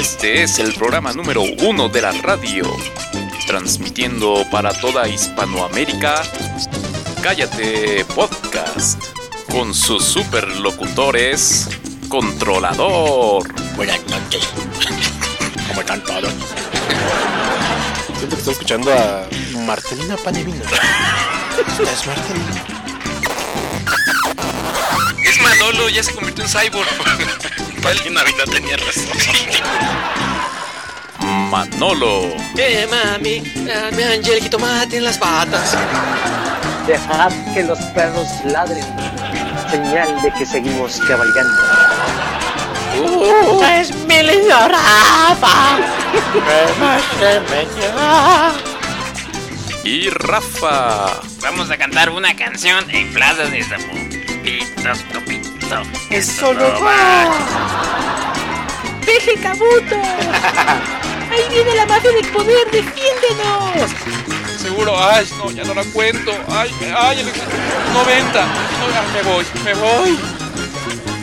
Este es el programa número uno de la radio, transmitiendo para toda Hispanoamérica. Cállate Podcast, con sus superlocutores, Controlador. Buenas noches. ¿Cómo están todos? Siento que estoy escuchando a Marcelina Panevino. ¿Estás Marcelina? Es Manolo, ya se convirtió en cyborg. Vale, Navidad tenía razón. Manolo. Eh, mami, eh, mi angelito mate en las patas. Dejad que los perros ladren, señal de que seguimos cabalgando. Uh, es mi lindo Rafa. Y Rafa. Vamos a cantar una canción en Plaza de Zambo. Pito, Eso no va. Deje Cabuto. Ahí viene la mafia del poder, defiéndenos. Seguro, ay, no, ya no la cuento. Ay, ay, el 90. No, ay, me voy, me voy.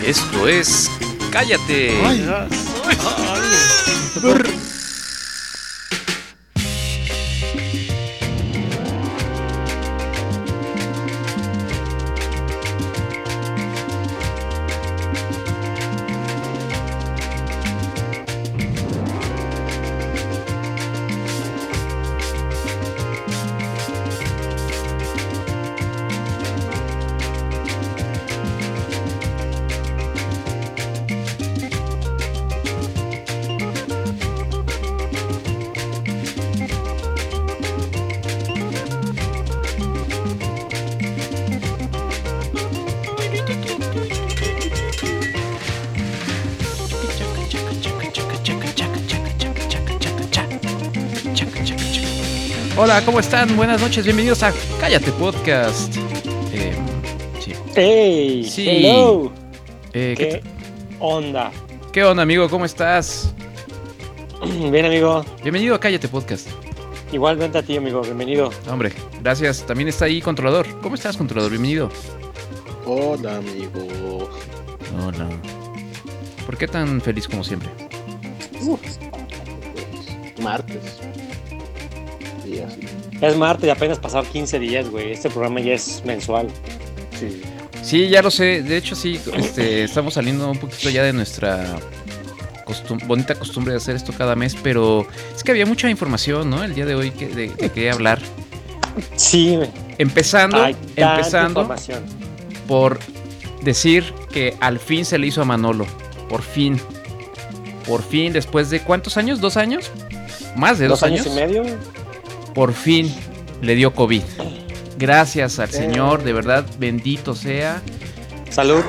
Esto es Cállate. Hola, ¿cómo están? Buenas noches, bienvenidos a Cállate Podcast. Eh, sí. ¡Hey! Sí. ¡Hello! Eh, ¿qué, ¿Qué onda? qué onda, amigo? ¿Cómo estás? Bien, amigo. Bienvenido a Cállate Podcast. Igualmente a ti, amigo. Bienvenido. Hombre, gracias. También está ahí Controlador. ¿Cómo estás, Controlador? Bienvenido. Hola, amigo. Hola. ¿Por qué tan feliz como siempre? Martes. Así. Es martes y apenas pasaron 15 días, güey. Este programa ya es mensual. Sí. Sí, ya lo sé. De hecho, sí, este, estamos saliendo un poquito ya de nuestra costum- bonita costumbre de hacer esto cada mes, pero es que había mucha información, ¿no? El día de hoy que, de, que quería hablar. Sí, güey. Empezando, empezando por decir que al fin se le hizo a Manolo. Por fin. Por fin, después de cuántos años? ¿Dos años? Más de dos, ¿Dos años y medio? Por fin le dio COVID. Gracias al Eh. Señor, de verdad, bendito sea. Salud.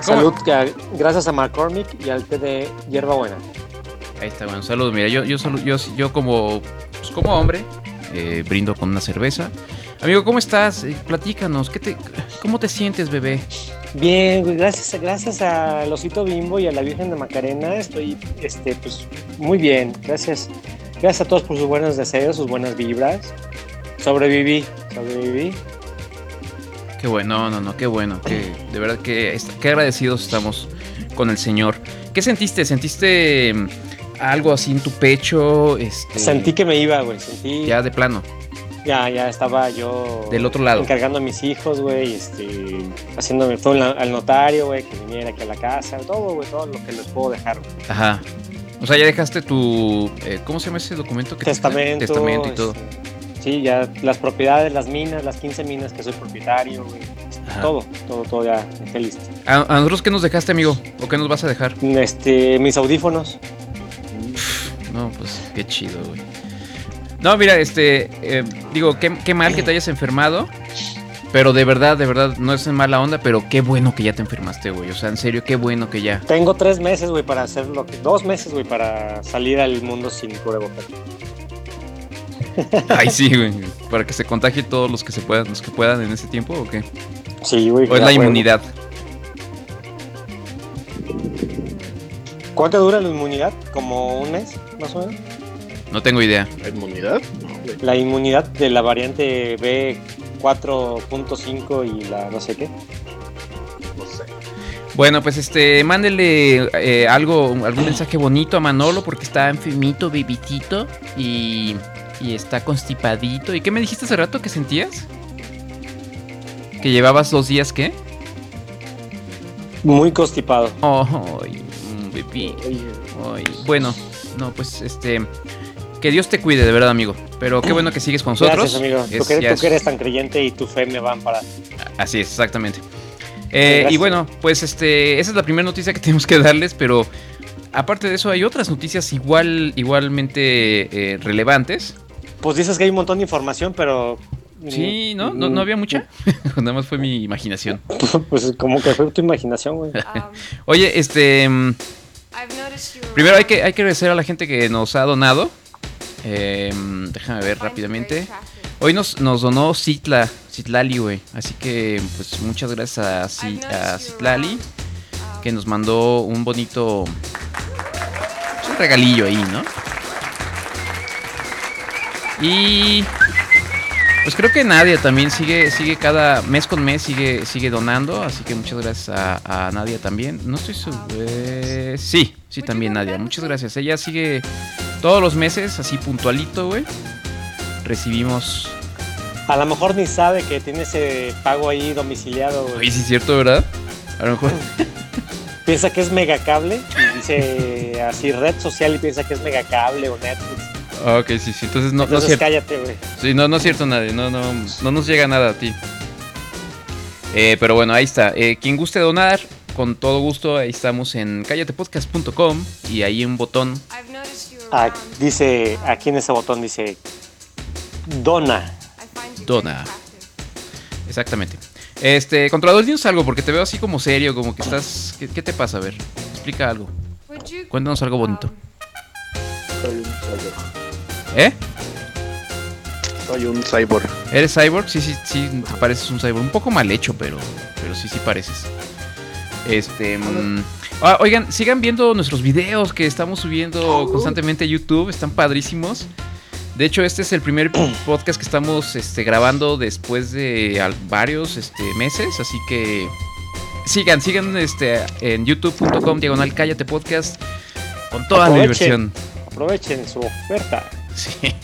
Salud, que- gracias a McCormick y al té de hierbabuena. Ahí está, bueno, saludos. Mira, yo, yo, yo, yo como, pues, como hombre, eh, brindo con una cerveza. Amigo, ¿cómo estás? Eh, platícanos, ¿qué te, ¿cómo te sientes, bebé? Bien, gracias, gracias al Osito Bimbo y a la Virgen de Macarena estoy este, pues, muy bien. Gracias, gracias a todos por sus buenos deseos, sus buenas vibras. Sobreviví, sobreviví. Qué bueno, no, no, qué bueno. Que, de verdad que qué agradecidos estamos con el Señor. ¿Qué sentiste? ¿Sentiste mm, algo así en tu pecho? Este, Sentí que me iba, güey, sentí... Ya de plano, Ya, ya estaba yo del otro lado. encargando a mis hijos, güey, este, haciéndome todo la- al notario, güey, que viniera aquí a la casa, todo, güey, todo lo que les puedo dejar. güey. Ajá. O sea, ya dejaste tu... eh, ¿Cómo se llama ese documento? que te- Testamento. Testamento y todo. este, sí, ya las propiedades, las minas, las 15 minas que soy propietario, güey. Ajá. Todo, todo, todo ya está listo. ¿A, a nosotros qué nos dejaste, amigo? ¿O qué nos vas a dejar? Este, mis audífonos. No, pues qué chido, güey. No, mira, este, eh, digo, qué, qué mal que te hayas enfermado, pero de verdad, de verdad, no es en mala onda, pero qué bueno que ya te enfermaste, güey. O sea, en serio, qué bueno que ya. Tengo tres meses, güey, para hacer lo que... Dos meses, güey, para salir al mundo sin cubrebocas. Ay, sí, güey. Para que se contagie todos los que se puedan, los que puedan en ese tiempo, ¿o qué? Sí, güey. ¿O es la inmunidad? ¿Cuánto dura la inmunidad? ¿Como un mes, más o menos? No tengo idea. ¿La inmunidad? La inmunidad de la variante 4.5 y la no sé qué. No sé. Bueno, pues este, mándele eh, algo, algún mensaje bonito a Manolo porque está enfermito, bebitito y, y está constipadito. ¿Y qué me dijiste hace rato que sentías? ¿Que llevabas dos días qué? Muy constipado. Ay, mm, bebé. Ay, bueno, no, pues este. Que Dios te cuide, de verdad, amigo. Pero qué bueno que sigues con nosotros. Gracias, amigo. Es- tú, que, tú eres tan creyente y tu fe me van para. Así es, exactamente. Eh, y bueno, pues este, esa es la primera noticia que tenemos que darles, pero aparte de eso hay otras noticias igual, igualmente eh, relevantes. Pues dices que hay un montón de información, pero. Sí, ¿no? ¿No, no había mucha? Nada más fue mi imaginación. Pues como que fue tu imaginación, güey. Um, Oye, este, mm, primero hay que, hay que agradecer a la gente que nos ha donado. Eh, déjame ver rápidamente. Hoy nos, nos donó Citla, Citlali, güey. Así que, pues, muchas gracias a, you're Citlali, que nos mandó un bonito pues, un regalillo ahí, ¿no? Y pues creo que Nadia también sigue, sigue cada mes con mes sigue, sigue donando, así que muchas gracias a, a Nadia también. No estoy seguro. eh, sí, sí también Nadia. Muchas gracias. Ella sigue todos los meses, así puntualito, güey. Recibimos. A lo mejor ni sabe que tiene ese pago ahí domiciliado, güey. Oye, sí es cierto, ¿verdad? A lo mejor. Piensa que es megacable y dice así red social y piensa que es megacable o Netflix. Ah, ok, sí, sí. Entonces no, no es Entonces cierto. cállate, güey. Sí, no, no es cierto nadie, no, no, no nos llega nada a ti. Eh, pero bueno, ahí está. Eh, quien guste donar, con todo gusto, ahí estamos en callatepodcast.com y ahí hay un botón. Ah, around. dice, aquí en ese botón dice dona. Dona. Exactamente. Este, controlador, dinos algo, porque te veo así como serio, como que estás. ¿Qué, qué te pasa? A ver, explica algo. Cuéntanos algo bonito. Soy un cyborg. ¿Eh? Soy un cyborg. ¿Eres cyborg? Sí, sí, sí, te pareces un cyborg. Un poco mal hecho, pero, pero sí, sí pareces. Este. Ah, oigan, sigan viendo nuestros videos que estamos subiendo constantemente a YouTube. Están padrísimos. De hecho, este es el primer podcast que estamos este, grabando después de varios este, meses. Así que sigan, sigan este, en youtube.com diagonal cállate podcast con toda la diversión. Aprovechen su oferta. Sí.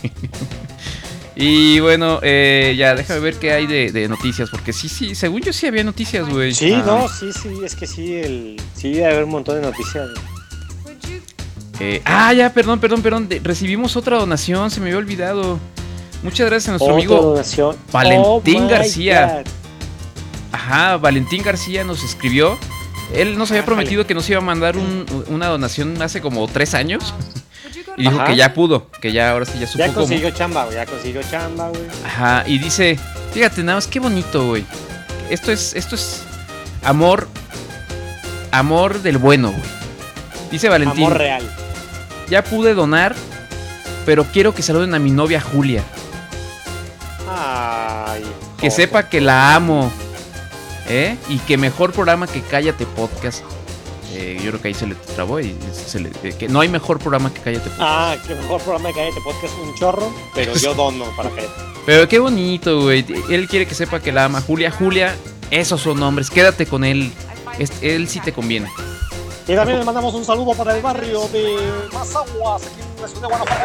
Y bueno, eh, ya déjame ver qué hay de, de noticias, porque sí, sí, según yo sí había noticias, güey. Sí, Ah, no, sí, sí, es que sí, el, sí debe haber un montón de noticias. eh, ah, ya, perdón, perdón, perdón. de- recibimos otra donación, se me había olvidado. Muchas gracias a nuestro Otra amigo. donación. Valentín Oh García. God. Ajá, Valentín García nos escribió. Él nos había prometido que nos iba a mandar un- una donación hace como tres años. Y dijo Ajá. que ya pudo, que ya ahora sí ya supo Ya cómo. consiguió chamba, güey, ya consiguió chamba, güey. Ajá, y dice, fíjate, nada más qué bonito, güey. Esto es, esto es amor, amor del bueno, güey. Dice Valentín, Amor real. ya pude donar, pero quiero que saluden a mi novia Julia. Ay. Que joder. sepa que la amo. ¿Eh? Y que mejor programa que Cállate Podcast. Eh, yo creo que ahí se le trabó y se le- eh, que no hay mejor programa que Cállate Podcast. Ah, que mejor programa de Cállate Podcast un chorro, pero yo dono para Cállate. Pero qué bonito, güey. Él quiere que sepa que la ama. Julia, Julia, esos son nombres. Quédate con él. Él sí te conviene. Y también le mandamos un saludo para el barrio de Mazaguas, aquí en la ciudad de Guanajuato.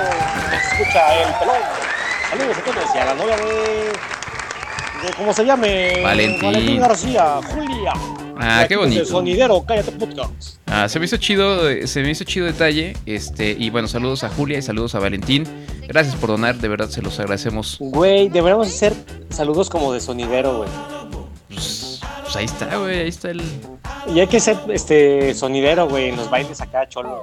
Escucha el pelón. Saludos a todos y a la novia de. de ¿Cómo se llame? Valentín. García, Julia. Ah, qué bonito. Sonidero, cállate podcast. Ah, se me hizo chido, se me hizo chido detalle. Este, y bueno, saludos a Julia y saludos a Valentín. Gracias por donar, de verdad se los agradecemos. Güey, deberíamos hacer saludos como de sonidero, güey. Pues, pues ahí está, güey, ahí está el. Y hay que ser este sonidero, güey, en los bailes acá, cholo.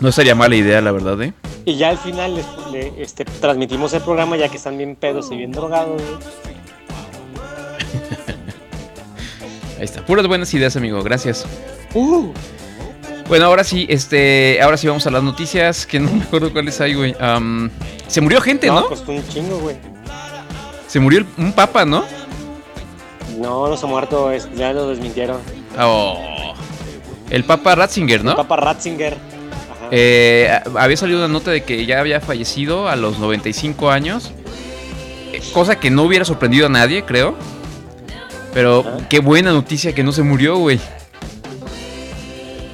No sería mala idea, la verdad, ¿eh? Y ya al final le, este, transmitimos el programa ya que están bien pedos y bien drogados, güey. Ahí está. Puras buenas ideas, amigo. Gracias. Uh, Bueno, ahora sí, este, ahora sí vamos a las noticias, que no me acuerdo cuáles hay, güey. Se murió gente, no, ¿no? costó un chingo, güey. Se murió el- un papa, ¿no? No, no se ha muerto, es- ya lo desmintieron. Oh. El papa Ratzinger, ¿no? Papa Ratzinger. Ajá. Eh, había salido una nota de que ya había fallecido a los 95 años. eh, cosa que no hubiera sorprendido a nadie, creo. Pero Ah. qué buena noticia que no se murió, güey.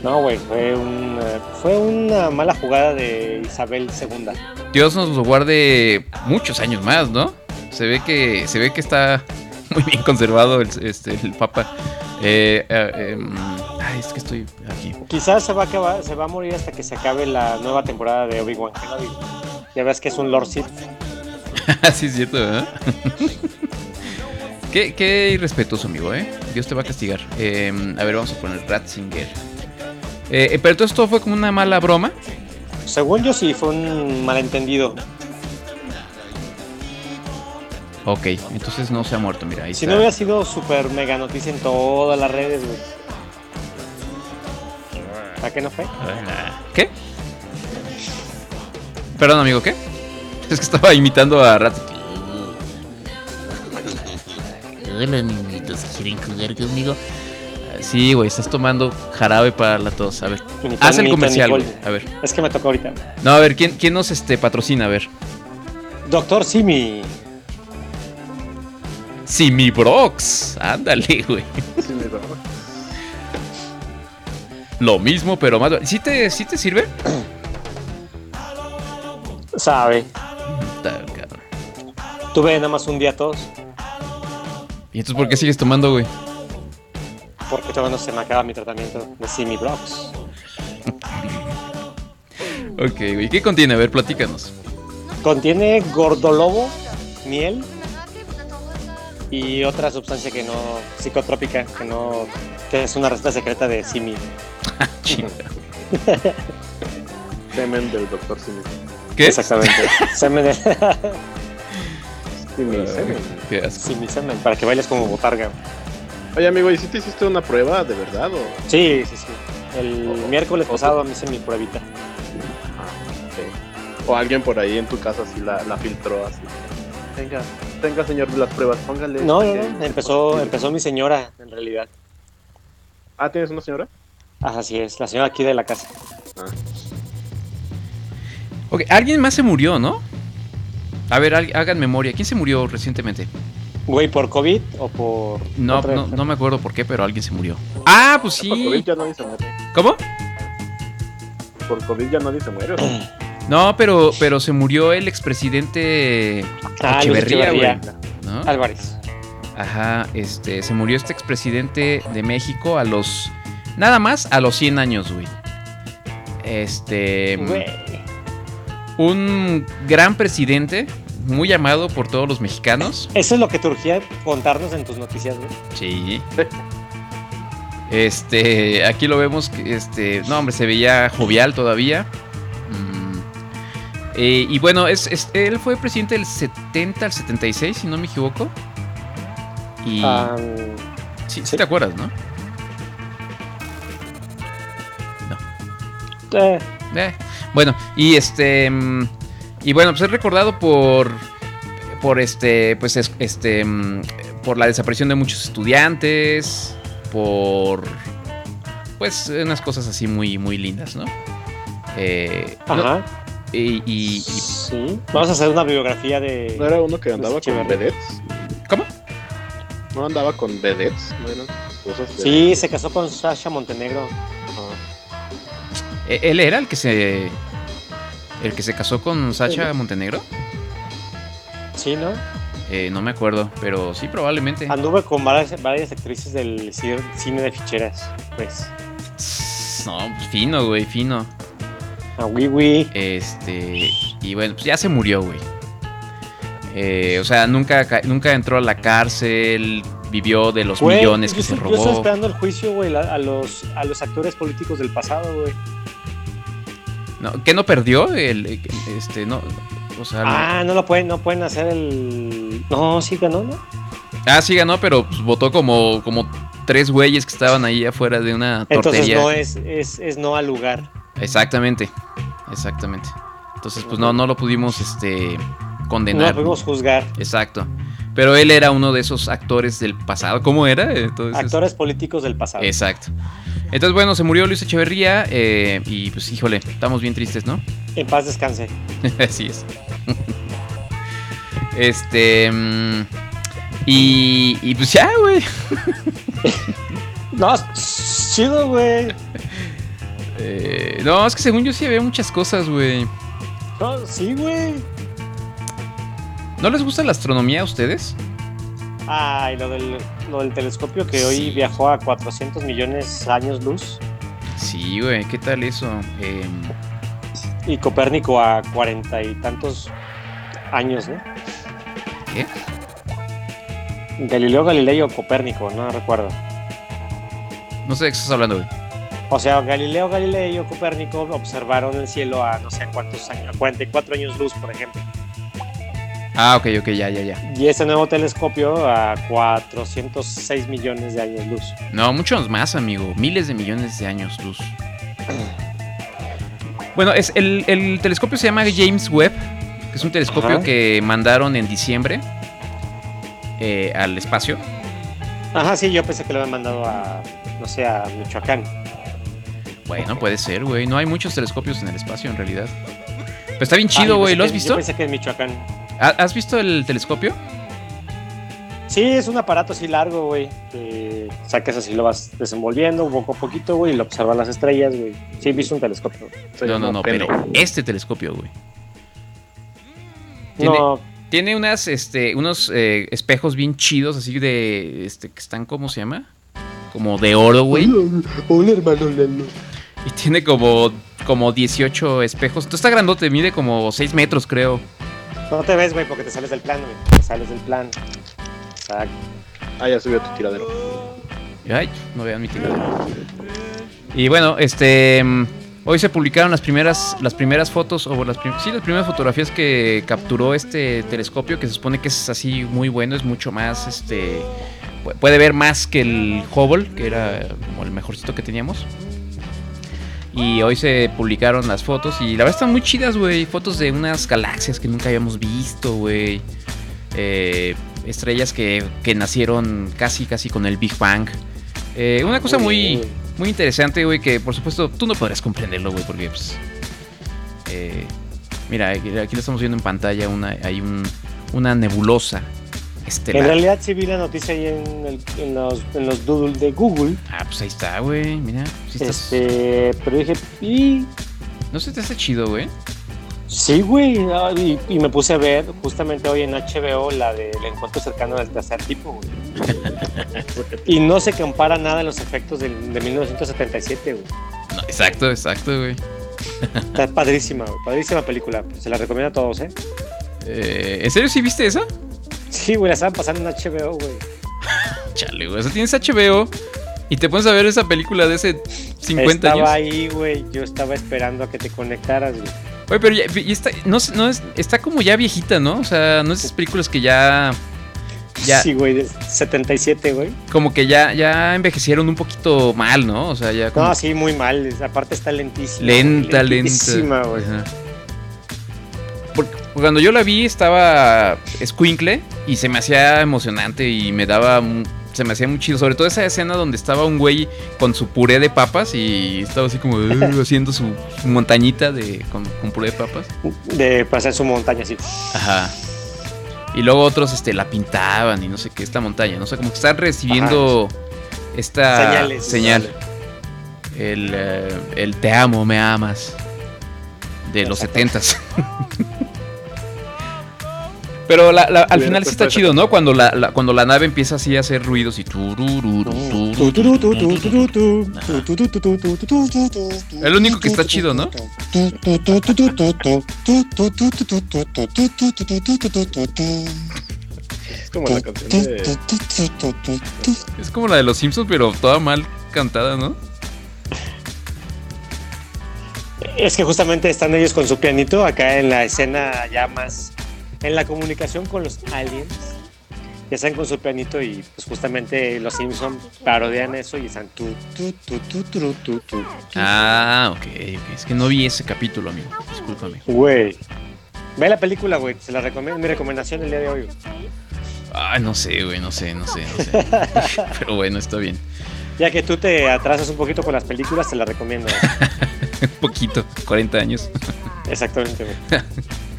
No, güey, fue, un, eh, fue una mala jugada de Isabel II. Dios nos lo guarde muchos años más, ¿no? Se ve que, se ve que está muy bien conservado el, este, el Papa. Eh, eh, em, ay, es que estoy aquí. Quizás se va a acabar, se va a morir hasta que se acabe la nueva temporada de Obi-Wan Kenobi. Ya ves que es un Lord Sith. sí, es cierto, ¿verdad? Qué, qué irrespetuoso, amigo, ¿eh? Dios te va a castigar. Em, a ver, vamos a poner Ratzinger. Eh, eh, pero todo esto fue como una mala broma. Según yo sí, fue un malentendido. Ok, entonces no se ha muerto, mira, ahí Si está. no hubiera sido super mega noticia en todas las redes, güey. ¿A qué no fue? ¿Qué? Perdón, amigo, ¿qué? Es que estaba imitando a Ratzinger. Hola, niñitos, ¿quieren jugar conmigo? Sí, güey, estás tomando jarabe para la tos. A ver, haz el comercial, güey. A ver. Es que me tocó ahorita. No, a ver, ¿quién, quién nos este, patrocina? A ver. Doctor Simi. Simi Brox. Ándale, güey. Lo mismo, pero más. ¿Sí te, sí te sirve? Sabe. Tuve nada más un día tos. ¿Y entonces por qué sigues tomando, güey? Porque todavía no se me acaba mi tratamiento de Simi Brox. Ok, güey. ¿Qué contiene? A ver, platícanos. Contiene gordolobo, miel y otra sustancia que no psicotrópica, que no que es una receta secreta de Simi. Chinga. Semen del doctor Simi. ¿Qué? Exactamente. semen de Simi, semen. Qué asco. Simi semen para que bailes como botarga. Oye, amigo, ¿y si te hiciste una prueba de verdad o...? Sí, sí, sí. El miércoles pasado me hice mi pruebita. Ok. O alguien por ahí en tu casa así la, la filtró así. Venga, venga señor de las pruebas, póngale. No, no, este, no. Empezó, empezó mi señora, en realidad. Ah, ¿tienes una señora? Ah, Así es, la señora aquí de la casa. Ok, alguien más se murió, ¿no? A ver, hag- hagan memoria. ¿Quién se murió recientemente? Güey, ¿por COVID o por.? No, otra no, no me acuerdo por qué, pero alguien se murió. Ah, pues Por COVID sí. ya nadie se muere. ¿Cómo? Por COVID ya nadie se muere. ¿o no? Pero, pero se murió el expresidente Ah, Echeverría, güey. ¿no? Álvarez. Ajá, este, se murió este expresidente de México a los, nada más a los 100 años, güey. Este, Güey. un gran presidente, muy amado por todos los mexicanos. Eso es lo que te urgía contarnos en tus noticias, güey. Sí. Este, aquí lo vemos este, no, hombre, se veía jovial todavía. Mm. Eh, y bueno, es, es- él fue presidente del 70 al 76, si no me equivoco. Y Ah, sí, sí sí. te acuerdas, ¿no? eh, Eh, bueno, y este. mm, Y bueno, pues es recordado por. Por este. Pues es- este. mm, Por la desaparición de muchos estudiantes. Por. Pues unas cosas así muy, muy lindas, ¿no? Eh, no, ajá. y, y- y- Sí. Vamos a hacer una biografía de. ¿No era uno que andaba con vedettes? ¿Cómo? ¿No andaba con vedettes? ¿No eran cosas de... Sí, se casó con Sasha Montenegro. Ajá. eh, Él era el que se. El que se casó con Sacha Montenegro. Sí, ¿no? Eh, no me acuerdo, pero sí, probablemente. Anduve con varias, varias actrices del ci- cine de ficheras. Pues. No, pues fino, güey, fino. A Wiwi. Este. Y bueno, pues ya se murió, güey. Eh, o sea, nunca, ca- nunca entró a la cárcel. Vivió de los Güey, millones que yo se estoy- Yo estoy robó. esperando el juicio, güey, a los, a los actores políticos del pasado, güey. No, ¿Qué no perdió? El, el- este, no. O sea, no- Ah, no lo pueden, no pueden hacer el. No, sí ganó, ¿no? ah, sí ganó, pero pues, votó como, como tres güeyes que estaban ahí afuera de una Entonces tortería. no es, es, es no al lugar. Exactamente. Exactamente. Entonces, pues no, no lo pudimos este No condenar. lo podemos juzgar. Exacto. Pero él era uno de esos actores del pasado. ¿Cómo era? Entonces, Actores políticos del pasado. Exacto. Entonces, bueno, se murió Luis Echeverría eh, y pues, híjole, estamos bien tristes, ¿no? En paz descanse. Así es. Este. mm, y, y pues ya, güey. No, chido, güey. Eh, no, es que según yo sí había muchas cosas, güey. No, sí, güey. ¿No les gusta la astronomía a ustedes? Ay, lo del, lo del telescopio que hoy viajó a 400 millones años luz Sí, güey, ¿qué tal eso? Em, y Copérnico a cuarenta y tantos años, ¿no? ¿Qué? Galileo Galilei o Copérnico, no recuerdo. no sé de qué estás hablando, güey. O sea, Galileo Galilei o Copérnico observaron el cielo a no sé cuántos años, a 44 años luz, por ejemplo. Ah, ok, ok, ya, ya, ya. Y ese nuevo telescopio a 406 millones de años luz. No, muchos más, amigo. Miles de millones de años luz. Bueno, es el, el telescopio se llama James Webb, que es un telescopio Ajá. que mandaron en diciembre eh, al espacio. Ajá, sí, yo pensé que lo habían mandado a, no sé, a Michoacán. Bueno, puede ser, güey. No hay muchos telescopios en el espacio, en realidad. Pero está bien Ah, chido, güey. ¿Lo has que- visto? Yo pensé que en Michoacán. ¿Ha- ¿Has visto el telescopio? Sí, es un aparato así largo, güey. Que sacas así, lo vas desenvolviendo poco a poquito, güey, y lo observas las estrellas, güey. Sí, he visto un telescopio. Soy No, no, no, pero este telescopio, güey. Tiene, No, tiene unas, este, unos eh, espejos bien chidos, así de, este, que están, ¿cómo se llama? Como de oro, güey. Hola, hermano Lalo. Y tiene como, como 18 espejos. Entonces está grandote, mide como 6 metros, creo. No te ves, güey, porque te sales del plan, güey. Te sales del plan. Exacto. Ah, ya subió tu tiradero. Ay, no vean mi tiradero. Y bueno, este. mm, Hoy se publicaron las primeras, las primeras fotos, o las, prim- sí, las primeras fotografías que capturó este telescopio, que se supone que es así muy bueno, es mucho más, este, pu- puede ver más que el Hubble, que era como el mejorcito que teníamos. Y hoy se publicaron las fotos y la verdad están muy chidas, güey. Fotos de unas galaxias que nunca habíamos visto, güey. Eh, estrellas que, que nacieron casi, casi con el Big Bang. Eh, una cosa muy, muy interesante, güey, que por supuesto tú no podrás comprenderlo, güey, porque pues... eh, mira, aquí aquí lo estamos viendo en pantalla, una, hay un, una nebulosa En realidad sí vi la noticia ahí en, el- en los, en los doodle de Google. Ah, pues ahí está, güey, mira. sí estás- Este, pero dije, y No se te hace chido, güey. sí, güey. ah, Y, y me puse a ver justamente hoy en HBO la del encuentro cercano del tercer tipo, güey. y no se compara nada en los efectos del- de 1977, güey. No, exacto, exacto, güey. Está padrísima, güey. Padrísima película. Se la recomiendo a todos, ¿eh? Eh, ¿En serio sí viste eso? Sí, güey, la estaban pasando en HBO, güey. Chale, güey. O sea, tienes HBO y te pones a ver esa película de hace 50 estaba años. ahí, güey. Yo estaba esperando a que te conectaras, güey. Oye, pero ya, y está, no, no es, está como ya viejita, ¿no? O sea, no es esas películas que ya, Ya. Sí, güey, de 77, güey. como que ya, ya envejecieron un poquito mal, ¿no? O sea, ya como No, sí, muy mal. Aparte está lentísima. lenta, lentísima, lenta. güey. Cuando yo la vi estaba escuincle y se me hacía emocionante y me daba se me hacía muy chido, sobre todo esa escena donde estaba un güey con su puré de papas y estaba así como "Uh", haciendo su, montañita de con, con puré de papas. De pasar su montaña así. Ajá. Y luego otros este la pintaban y no sé qué esta montaña, no sé, como que están recibiendo esta Señales. señal. El, eh, el te amo, me amas. De los setentas. Pero la- la- al final sí está chido, ¿no? Cuando la, la- cuando la nave empieza así a hacer ruidos y lo único que está chido, ¿no? Es como la canción de. Es como la de los Simpsons, pero toda mal cantada, ¿no? Es que justamente están ellos con su pianito acá en la escena ya más en la comunicación con los aliens. Ya están con su pianito y pues justamente los Simpson parodian eso y están tu tu tu tu tu tu tu. Ah, ok, ok. Es que no vi ese capítulo, amigo. Discúlpame. Güey. Ve la película, güey. Se la recomiendo. Mi recomendación el día de hoy. Ay, no sé, güey, no sé, no sé, no sé. Pero bueno, está bien. Ya que tú te atrasas un poquito con las películas, te la recomiendo. Un poquito, 40 años. Exactamente, güey.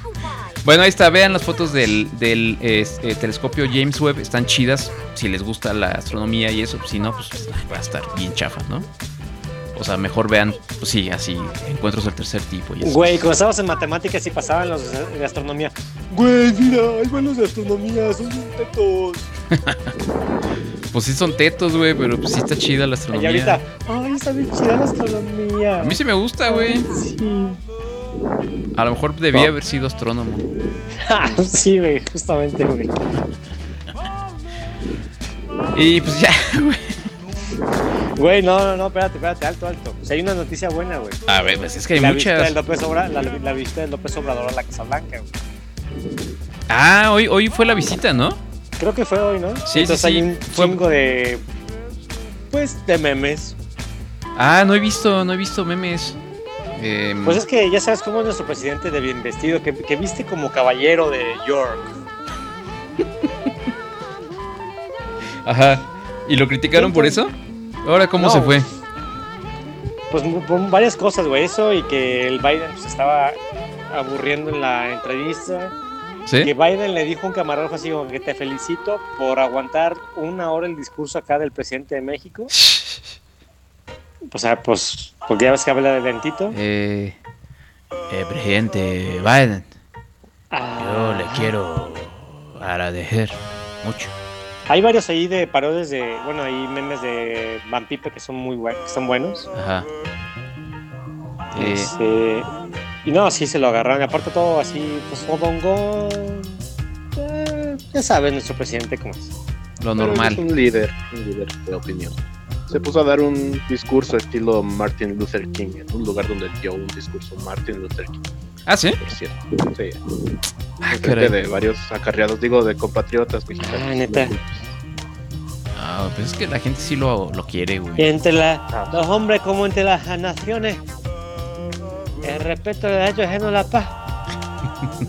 Bueno, ahí está, vean las fotos del, del eh, telescopio James Webb, están chidas. Si les gusta la astronomía y eso, si no, pues va a estar bien chafa, ¿no? O sea, mejor vean, pues sí, así, encuentros del tercer tipo y eso. Güey, cuando estábamos en matemáticas y pasaban los de astronomía. Güey, mira, van los de astronomía, son tetos. Pues sí son tetos, güey, pero pues sí está chida la Y astronomía. ahorita, ay, está bien chida la astronomía. A mí sí me gusta, güey. Sí. A lo mejor debía haber sido astrónomo. sí, güey, justamente, güey. Y pues ya, güey. Güey, no, no, no, espérate, espérate, alto, alto. Sea, hay una noticia buena, güey. A ver, pues es que hay la visita muchas. del López Obra- la, la visita del López Obrador a la Casa Blanca, güey. Ah, hoy, hoy fue la visita, ¿no? Creo que fue hoy, ¿no? Sí, Entonces sí, sí. hay un Fue- chingo de. Pues de memes. Ah, no he visto, no he visto memes. Em, Pues es que ya sabes cómo es nuestro presidente de bien vestido, que, que viste como caballero de York. Ajá. ¿Y lo criticaron por eso? Ahora, ¿cómo No. se fue? Pues varias cosas, güey. Eso y que el Biden se estaba aburriendo en la entrevista. ¿Sí? Que Biden le dijo a un camarógrafo así como que te felicito por aguantar una hora el discurso acá del presidente de México. O sea, pues, porque ya ves que habla de lentito. Eh, eh, presidente Biden, Ah. yo le quiero agradecer mucho. Hay varios ahí de parodias de, bueno, hay memes de Van Pipe que son muy buenos, que son buenos. Ajá. Eh, Este, y no, sí se lo agarraron. Y aparte todo así, pues fodongón. Eh, ya sabes nuestro presidente cómo es. lo normal. Es un líder, un líder de opinión. Se puso a dar un discurso estilo Martin Luther King, en un lugar donde dio un discurso Martin Luther King, Ah, ¿sí? por cierto. Sí, Ah, de varios acarreados, digo, de compatriotas mexicanos. Ah, neta. Ah, pues es que la gente sí lo, lo quiere, güey. Entre la- los hombres como entre las naciones, el respeto de derechos ajenos a la paz.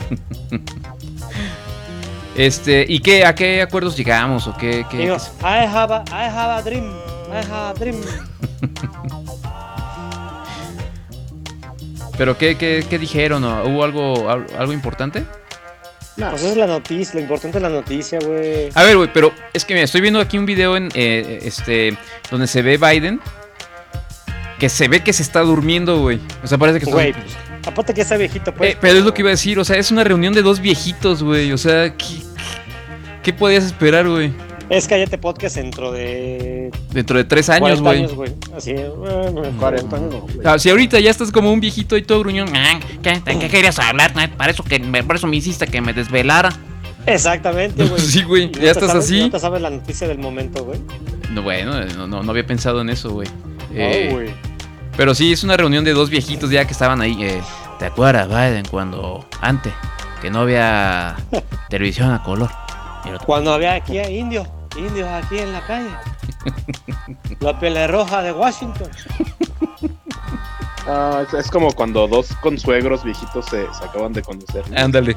Este, ¿y qué, a qué acuerdos llegamos o qué? qué- Digo, qué I have a, I have a dream, I have a dream. ¿Pero qué, qué, qué dijeron? o ¿Hubo algo, al- algo importante? Pues esa es la noticia, lo importante es la noticia, güey. A ver, güey, pero es que mira, estoy viendo aquí un video en eh, este donde se ve Biden que se ve que se está durmiendo, güey. O sea, parece que está Güey, pues, aparte que está viejito, pues. Eh, pero es lo que iba a decir, o sea, es una reunión de dos viejitos, güey. O sea, ¿qué, qué podías esperar, güey? Es Cállate Podcast dentro de Dentro de tres años, 40 güey. años, güey. Así, eh, 40 años, güey. Ah, si ahorita ya estás como un viejito y todo gruñón. Ah, ¿Qué, ¿De qué querías hablar? eh? Para eso, que por eso me hiciste que me desvelara. Exactamente, güey. Sí, güey, no ya estás sabes- así. No te sabes la noticia del momento, güey. No, bueno, no, no, no había pensado en eso, güey. No, Eh, güey. Pero sí, es una reunión de dos viejitos ya que estaban ahí. eh, ¿Te acuerdas, Biden, cuando antes, que no había televisión a color? Cuando había aquí a indios, indios aquí en la calle. La piel roja de Washington. Ah, es, es como cuando dos consuegros viejitos se, se acaban de conocer. ¿no? Ándale.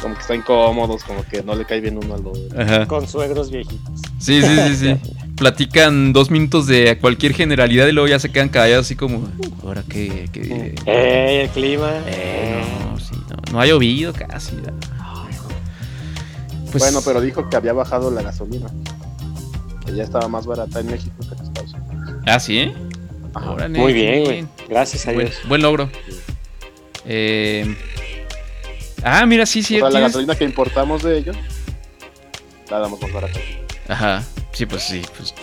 Como que están incómodos, como que no le cae bien uno al otro. Ajá. Con suegros viejitos. Sí, sí, sí, sí. Platican dos minutos de cualquier generalidad y luego ya se quedan callados así como, ahora qué, qué? Eh, el clima. Eh, no, sí, no, no ha llovido casi. Pues, Bueno, pero dijo que había bajado la gasolina. Que ya estaba más barata en México que en Estados Unidos. Ah, ¿sí? Ajá. Órale, Muy bien, güey. Gracias a Buen, Dios. buen logro. Eh, ah, mira, sí, sí. o sea, la gasolina que importamos de ellos, la damos más barata. Ajá, sí, pues sí, pues.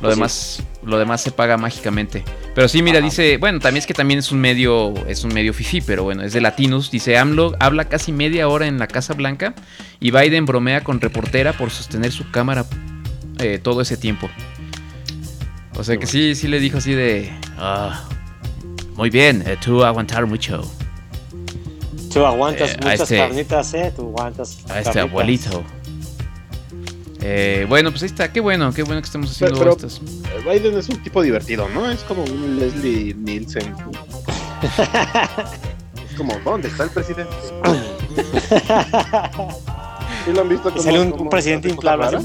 Lo Pues demás, lo demás se paga mágicamente. Pero sí, mira, Ajá. dice, bueno, también es que también es un medio, es un medio fifi, pero bueno, es de latinos. Dice, AMLO habla casi media hora en la Casa Blanca y Biden bromea con reportera por sostener su cámara eh, todo ese tiempo. O sea que sí, sí le dijo así de, ah, muy bien, eh, tú aguantar mucho Tú aguantas Eh, a muchas este- carnitas, eh. Tú aguantas. a este abuelito. Eh, bueno, pues ahí está, qué bueno, qué bueno que estemos haciendo Pero- estas. Eh, Biden es un tipo divertido, ¿no? Es como un Leslie Nielsen. es como, ¿dónde está el presidente? ¿Sí lo han visto como sale un- un presidente inflable?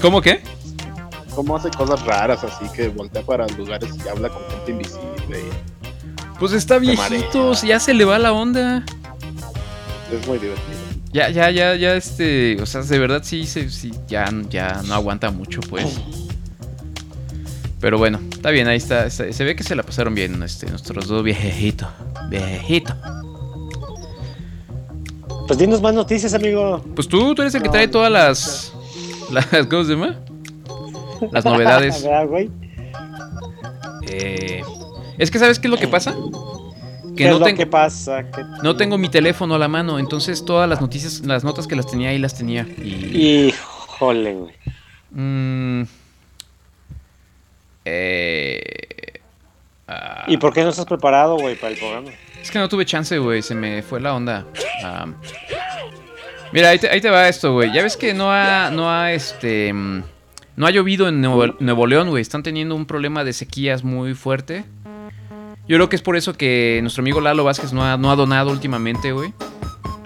¿Cómo qué? ¿Cómo hace cosas raras así que voltea para lugares y habla con gente invisible? Pues está viejito, ya se le va la onda. Es muy divertido. Ya, ya, ya, ya, este. O sea, de verdad sí, sí ya, ya no aguanta mucho, pues. Pero bueno, está bien, ahí está. Se, se ve que se la pasaron bien, este, nuestros dos viejitos. Viejito. Pues dinos más noticias, amigo. Pues tú, tú eres el que trae todas las. las ¿Cómo se llama? Las novedades. ¿Verdad, güey? Eh, es que, ¿sabes qué es lo que pasa? ¿Qué Que es no, lo tengo, que pasa? Que- no tengo mi teléfono a la mano, entonces todas las noticias, las notas que las tenía ahí las tenía. Y. Híjole, güey. mm, eh, ah, ¿Y por qué no estás preparado, güey, para el programa? Es que no tuve chance, güey. Se me fue la onda. Mira, ahí te, ahí te va esto, güey. Ya ves que no ha, no ha, este, mm, no ha llovido en Nuevo, Nuevo León, güey. Están teniendo un problema de sequías muy fuerte. Yo creo que es por eso que nuestro amigo Lalo Vázquez no ha, no ha donado últimamente, güey.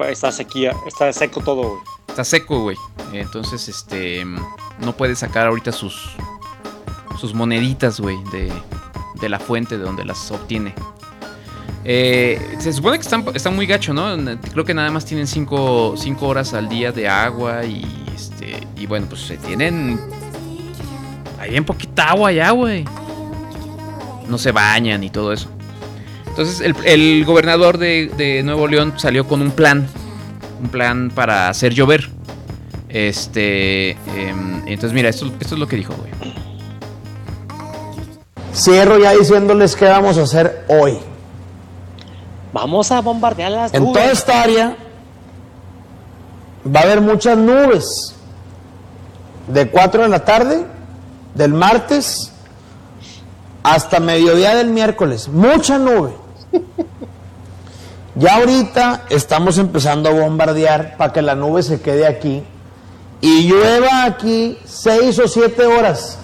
Está sequía, está seco todo, güey. Está seco, güey. Entonces, este, no puede sacar ahorita sus, sus moneditas, güey, de, de la fuente de donde las obtiene. Eh, se supone que están, están muy gacho, ¿no? Creo que nada más tienen 5 horas al día de agua y, este, y bueno, pues se tienen... Hay bien poquita agua ya, güey. No se bañan y todo eso. Entonces el, el gobernador de, de Nuevo León salió con un plan. Un plan para hacer llover. Este... em, entonces mira, esto, esto es lo que dijo, güey. Cierro ya diciéndoles qué vamos a hacer hoy. Vamos a bombardear las En toda nubes. esta área va a haber muchas nubes. De 4 de la tarde, del martes, hasta mediodía del miércoles. Mucha nube. Ya ahorita estamos empezando a bombardear para que la nube se quede aquí y llueva aquí 6 o 7 horas.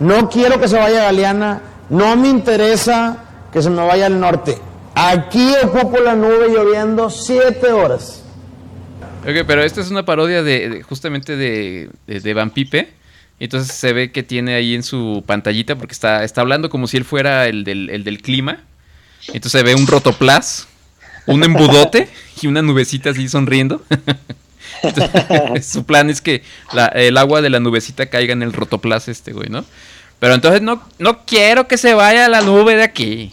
No quiero que se vaya Galeana, no me interesa que se me vaya al norte. Aquí ocupo la nube lloviendo 7 horas. Pero esta es una parodia de, justamente de, de, Van. Entonces se ve que tiene ahí en su pantallita, porque está, está hablando como si él fuera el del, el del clima. Entonces se ve un rotoplas, un embudote y una nubecita así sonriendo. Entonces, su plan es que la- el agua de la nubecita caiga en el rotoplas este, güey, ¿no? Pero entonces no, no quiero que se vaya la nube de aquí.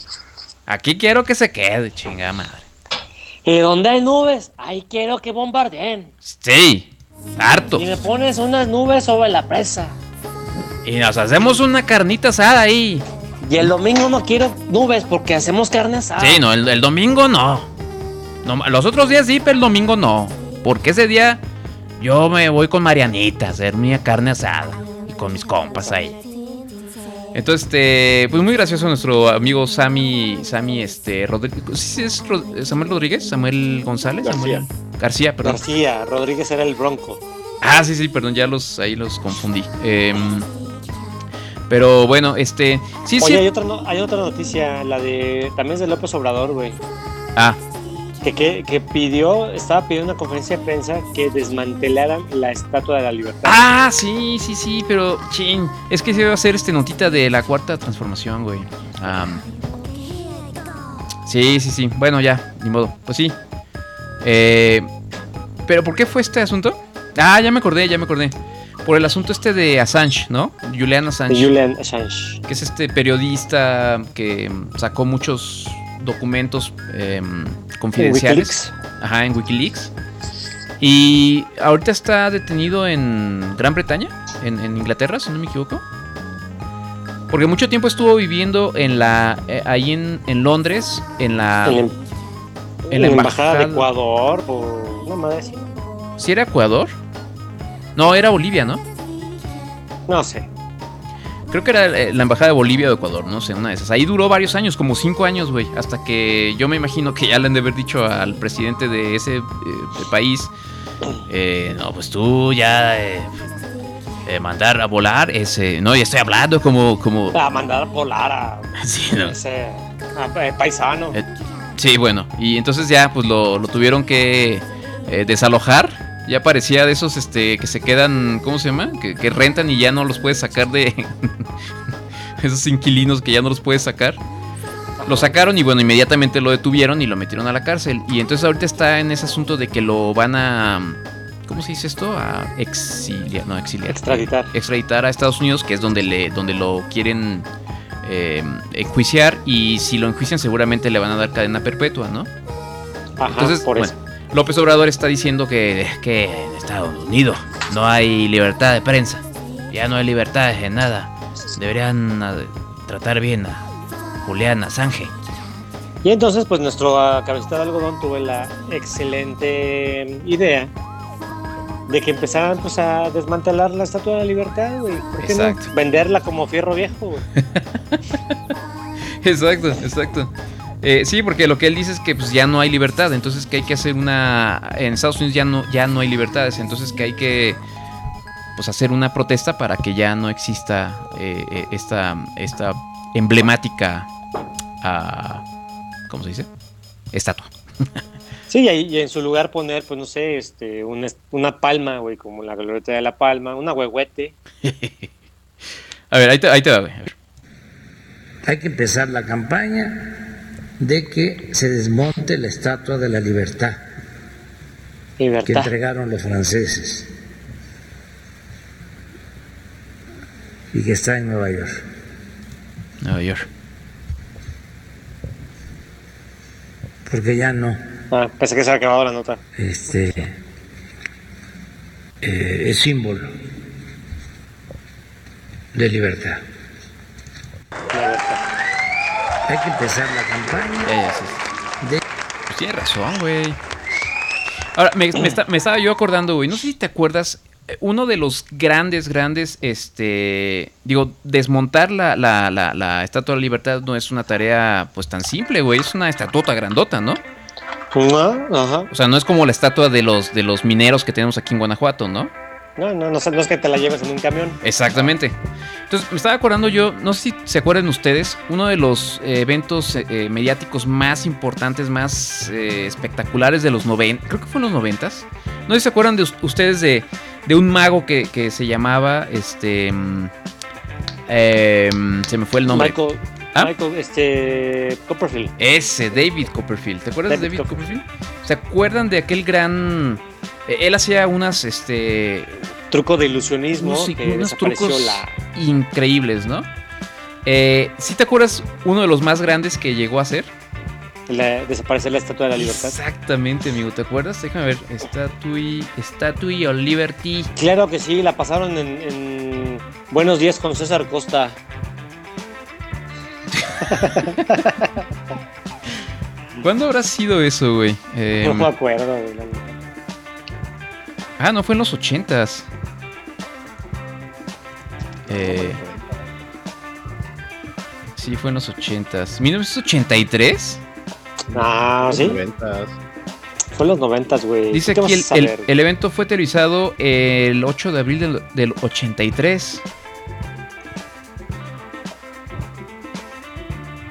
Aquí quiero que se quede, chingada madre. ¿Y dónde hay nubes? Ahí quiero que bombardeen. Sí, harto. Y me pones unas nubes sobre la presa. Y nos hacemos una carnita asada ahí. Y el domingo no quiero nubes porque hacemos carne asada. Sí, no, el, el domingo no. no. Los otros días sí, pero el domingo no. Porque ese día yo me voy con Marianita a hacer mi carne asada. Y con mis compas ahí. Entonces, este, pues muy gracioso nuestro amigo Sammy, Sammy, este, Rodríguez, ¿sí es Samuel Rodríguez? Samuel González, García. Samuel García, perdón. García, Rodríguez era el bronco. Ah, sí, sí, perdón, ya los, ahí los confundí. Em, pero bueno, este, sí, sí. Oye, hay otra, no- hay otra noticia, la de. También es de López Obrador, güey. Ah, Que, que, que pidió, estaba pidiendo una conferencia de prensa que desmantelaran la estatua de la libertad. Ah, sí, sí, sí, pero chin, es que se iba a hacer este notita de la cuarta transformación, güey. Sí, sí, sí. Bueno, ya, ni modo. Pues sí. Eh, pero ¿por qué fue este asunto? Ah, ya me acordé, ya me acordé. Por el asunto este de Assange, ¿no? Julian Assange. Julian Assange. que es este periodista que sacó muchos documentos em, confidenciales. Wikileaks. Ajá, en Wikileaks. Y ahorita está detenido en Gran Bretaña, en, en Inglaterra, si no me equivoco. Porque mucho tiempo estuvo viviendo en la eh, ahí en, en Londres, en la... En la, en embajada de Ecuador, o madre. ¿Sí era Ecuador? No, era Bolivia, ¿no? No sé. Creo que era eh, la embajada de Bolivia o de Ecuador, no sé, una de esas. Ahí duró varios años, como cinco años, güey. Hasta que yo me imagino que ya le han de haber dicho al presidente de ese eh, país: eh, No, pues tú ya. eh, mandar a volar ese. No, ya estoy hablando como. como A mandar a volar a sí, no. ese a- paisano. Sí, bueno. Y entonces ya, pues lo, lo tuvieron que desalojar. Ya parecía de esos este, que se quedan, ¿cómo se llama? Que, que rentan y ya no los puedes sacar de... esos inquilinos que ya no los puedes sacar. Lo sacaron y bueno, inmediatamente lo detuvieron y lo metieron a la cárcel. Y entonces ahorita está en ese asunto de que lo van a... ¿Cómo se dice esto? A exiliar, no, exiliar. Extraditar. Extraditar a Estados Unidos, que es donde, le, donde lo quieren eh, enjuiciar. Y si lo enjuician seguramente le van a dar cadena perpetua, ¿no? Ajá, Entonces, por bueno, eso. López Obrador está diciendo que, que en Estados Unidos no hay libertad de prensa. Ya no hay libertad de nada. Deberían ah, tratar bien a Julián Assange. Y entonces, pues nuestro ah, cabecita de algodón tuvo la excelente idea de que empezaran pues a desmantelar la Estatua de la Libertad, güey. ¿Por qué Exacto. no? Venderla como fierro viejo, güey. Exacto, exacto. Eh, sí, porque lo que él dice es que pues, ya no hay libertad, entonces que hay que hacer una... En Estados Unidos ya no, ya no hay libertades, entonces que hay que pues, hacer una protesta para que ya no exista eh, eh, esta, esta emblemática... ah, ¿Cómo se dice? Estatua. Sí, y, en su lugar poner, pues no sé, este, una, una palma, güey, como la glorieta de la palma, una huehuete. A ver, ahí te, ahí te va, güey. Hay que empezar la campaña de que se desmonte la estatua de la libertad que entregaron los franceses y que está en Nueva York. Nueva York. Porque ya no Ah, pensé que se había acabado la nota. este, eh, es símbolo de libertad. Libertad. Hay que empezar la campaña Ya, ya, sí, sí. de Pues tiene razón, güey. Ahora, me, me esta- me estaba yo acordando, güey. No sé si te acuerdas. eh, Uno de los grandes, grandes, este. Digo, desmontar la, la, la, la Estatua de la Libertad no es una tarea, pues tan simple, güey. Es una estatuota grandota, ¿no? No, ajá. O sea, no es como la estatua de los, de los mineros que tenemos aquí en Guanajuato, ¿no? No, no, no, es que te la lleves en un camión. Exactamente. Entonces, me estaba acordando yo, no sé si se acuerdan ustedes, uno de los eh, eventos eh, eh, mediáticos más importantes, más eh, espectaculares de los 90, creo que fue en los 90 No sé si se acuerdan de us- ustedes de, de un mago que, que se llamaba, este... mm, em, se me fue el nombre. Michael, ¿Ah? Michael, este, Copperfield. Ese, David Copperfield. ¿Te acuerdas David de David Copperfield? ¿Se acuerdan de aquel gran... eh, él hacía unas, este... Truco de ilusionismo unos, que unos trucos la... increíbles, ¿no? Eh, ¿Sí te acuerdas uno de los más grandes que llegó a ser? la- desaparecer la Estatua de la Libertad. Exactamente, amigo. ¿Te acuerdas? Déjame ver. Statue, Statue of Liberty. Claro que sí, la pasaron en, en Buenos Días con César Costa. ¿Cuándo habrá sido eso, güey? Eh, no me acuerdo. güey. Ah, no, fue en los ochentas. Eh, sí, fue en los ochentas. ¿1983? Ah, sí. Fue en los noventas, güey. Dice ¿Qué aquí el, el- evento fue televisado el 8 de abril del, del 83.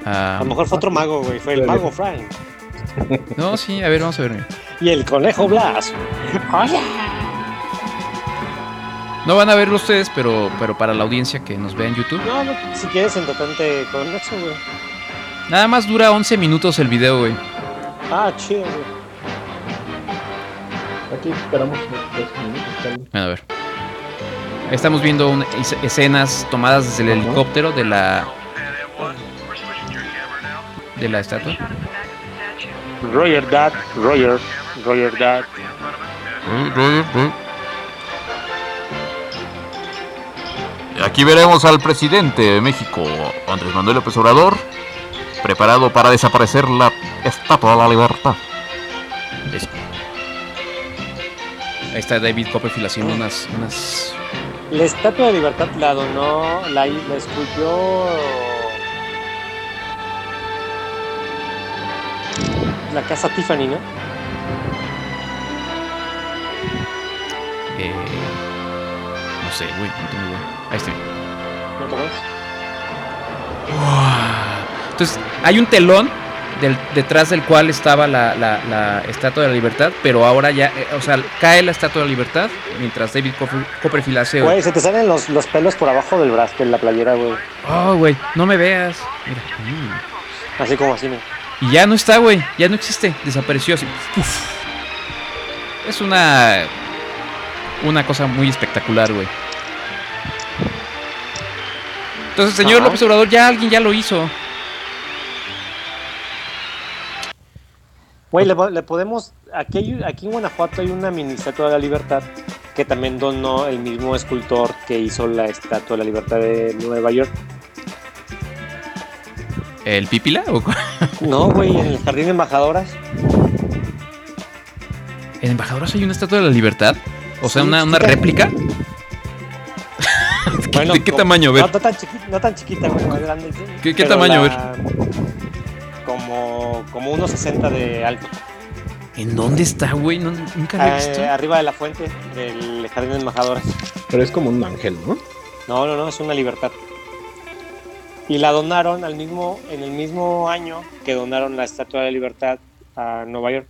Ah, A lo mejor fue otro mago, güey. Fue el mago Frank. no, sí, a ver, vamos a ver. Y el conejo Blas. No van a verlo ustedes, pero, pero para la audiencia que nos ve en YouTube. No, no, si quieres entretente con eso, güey. Nada más dura 11 minutos el video, güey. Ah, chido, güey. Aquí esperamos minutos. A ver. Estamos viendo un- es- escenas tomadas desde el helicóptero de la de la estatua. Roger Dad, Roger, Roger Dad. Aquí veremos al presidente de México, Andrés Manuel López Obrador, preparado para desaparecer la Estatua de la Libertad. Ahí está David Copperfield haciendo unas, unas La estatua de libertad la donó, la, la esculpió la casa Tiffany, ¿no? eh, no sé, güey, no tengo. Ahí. ¿No acuerdas? Entonces, hay un telón del- detrás del cual estaba la, la- la Estatua de la Libertad, pero ahora ya, eh, o sea, cae la Estatua de la Libertad mientras David Copper- Copperfield hace... Güey, se te salen los, los pelos por abajo del brazo de la playera, güey. Oh, güey, no me veas. Mira. Así como así, mira. Y ya no está, güey. Ya no existe. Desapareció así. Uf. Es una. Una cosa muy espectacular, güey. Entonces, señor Ajá. López Obrador, ya alguien ya lo hizo. Güey, le, le podemos. Aquí, hay- aquí en Guanajuato hay una mini estatua de la libertad que también donó el mismo escultor que hizo la estatua de la libertad de Nueva York. ¿El Pipila? ¿O cuál? No, güey, en el jardín de embajadoras. ¿En Embajadoras hay una estatua de la libertad? O sea, Sí, una, una réplica. Bueno, ¿De qué como- tamaño? Ver. No, no tan chiquita, no tan chiquita, güey, más grande. ¿Qué- qué tamaño? La- Como, como unos 60 de alto. ¿En dónde está, güey? No, nunca la he visto. Eh, arriba de la fuente del jardín de embajadoras. Pero es como un ángel, ¿no? No, no, no, es una libertad. Y la donaron al mismo, en el mismo año que donaron la Estatua de la Libertad a Nueva York.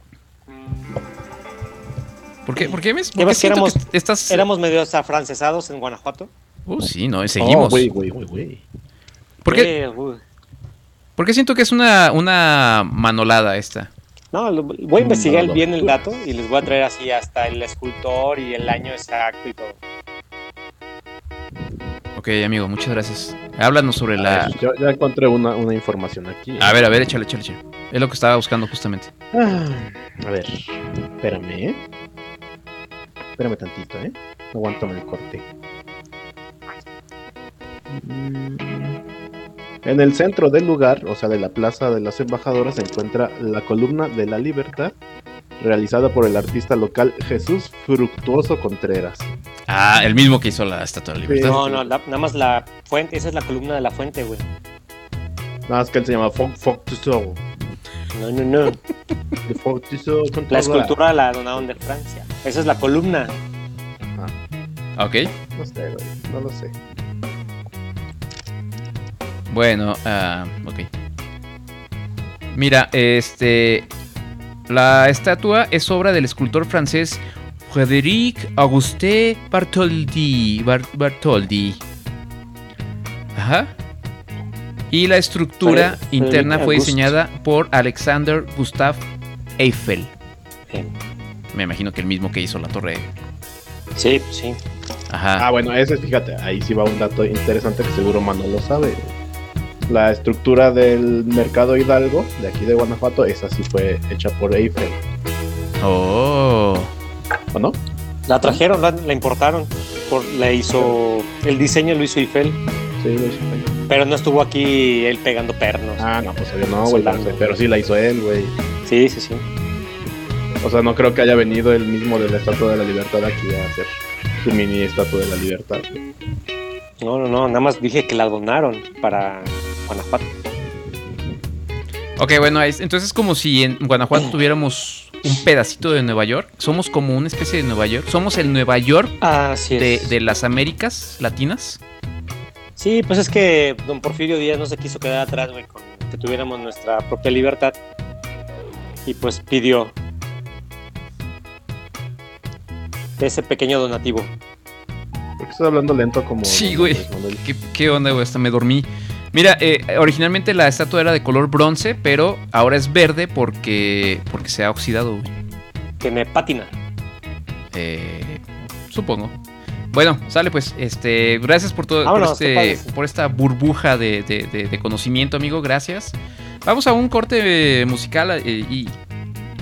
¿Por qué, por qué me ¿Ya por qué ves que siento éramos, que estás... éramos medio afrancesados en Guanajuato? Uh, sí, no, seguimos. Oh, güey, güey, güey, güey. ¿Por qué, Eh, uy. por qué siento que es una, una manolada esta? No, lo- voy a investigar No, no. bien el dato y les voy a traer así hasta el escultor y el año exacto y todo. Ok, amigo, muchas gracias. Háblanos sobre la... Ver, yo ya encontré una, una información aquí. A ver, a ver, échale, échale, échale. Es lo que estaba buscando justamente. Ah, a ver, espérame, ¿eh? Espérame tantito, ¿eh? Aguántame el corte. En el centro del lugar, o sea, de la Plaza de las Embajadoras, se encuentra la columna de la libertad, realizada por el artista local Jesús Fructuoso Contreras. Ah, el mismo que hizo la Estatua de la Libertad. No, no, la- nada más la fuente, esa es la columna de la fuente, güey. Nada más que él se llama Tussauds. No, no, no. Tussauds La escultura la donaron de Francia. Esa es la columna. Ok. No sé, güey, no lo sé. Bueno, ah, ok. Mira, este. La estatua es obra del escultor francés Frédéric Auguste Bartholdi. Bar- Bartholdi. Ajá. Y la estructura Fre- interna Frédéric fue Auguste. diseñada por Alexander Gustave Eiffel. Me imagino que el mismo que hizo la torre. Sí, sí. Ajá. Ah, bueno, ese, fíjate, ahí sí va un dato interesante que seguro Manolo sabe. La estructura del mercado Hidalgo, de aquí de Guanajuato, esa sí fue hecha por Eiffel, Oh. ¿o no? La trajeron, la, la importaron. Por, la hizo. El diseño lo hizo Eiffel. Sí, lo hizo Eiffel. Pero no estuvo aquí él pegando pernos. Ah, no, pues no, güey, pero sí la hizo él, güey. Sí, sí, sí. O sea, no creo que haya venido el mismo de la Estatua de la Libertad aquí a hacer su mini Estatua de la Libertad. No, no, no. Nada más dije que la donaron para Guanajuato. Ok, bueno, es- entonces es como si en Guanajuato tuviéramos un pedacito de Nueva York. Somos como una especie de Nueva York. Somos el Nueva York Así de, las Américas latinas. Sí, pues es que don Porfirio Díaz no se quiso quedar atrás, güey, con que tuviéramos nuestra propia libertad. Y pues pidió ese pequeño donativo. Porque estás hablando lento como... Sí, güey. ¿Qué, qué onda, güey? Hasta me dormí. Mira, eh, originalmente la estatua era de color bronce, pero ahora es verde porque, porque se ha oxidado, güey. Que me patina. Eh, supongo. Bueno, sale pues. Este, gracias por todo, por, Vámonos, este, por esta burbuja de, de- de- de conocimiento, amigo. Gracias. Vamos a un corte eh, musical eh, y,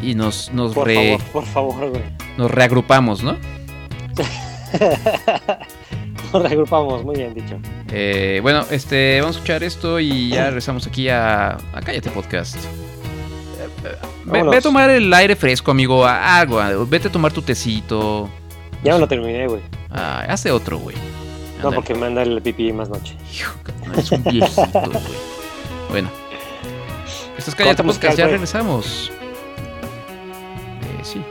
y nos, nos, Por re- favor, por favor, güey. nos reagrupamos, ¿no? Nos reagrupamos, muy bien dicho. Eh, bueno, este, vamos a escuchar esto y ya regresamos aquí a, a Cállate Podcast. Ve, a tomar el aire fresco, amigo. a- Algo. a- Vete a tomar tu tecito. Ya me lo terminé, güey. Ah, hace otro, güey. No, porque me anda el pipí más noche. Hijo, no, es un viejito, güey. Bueno. Esto es Cállate Podcast, ya regresamos. Eh, sí,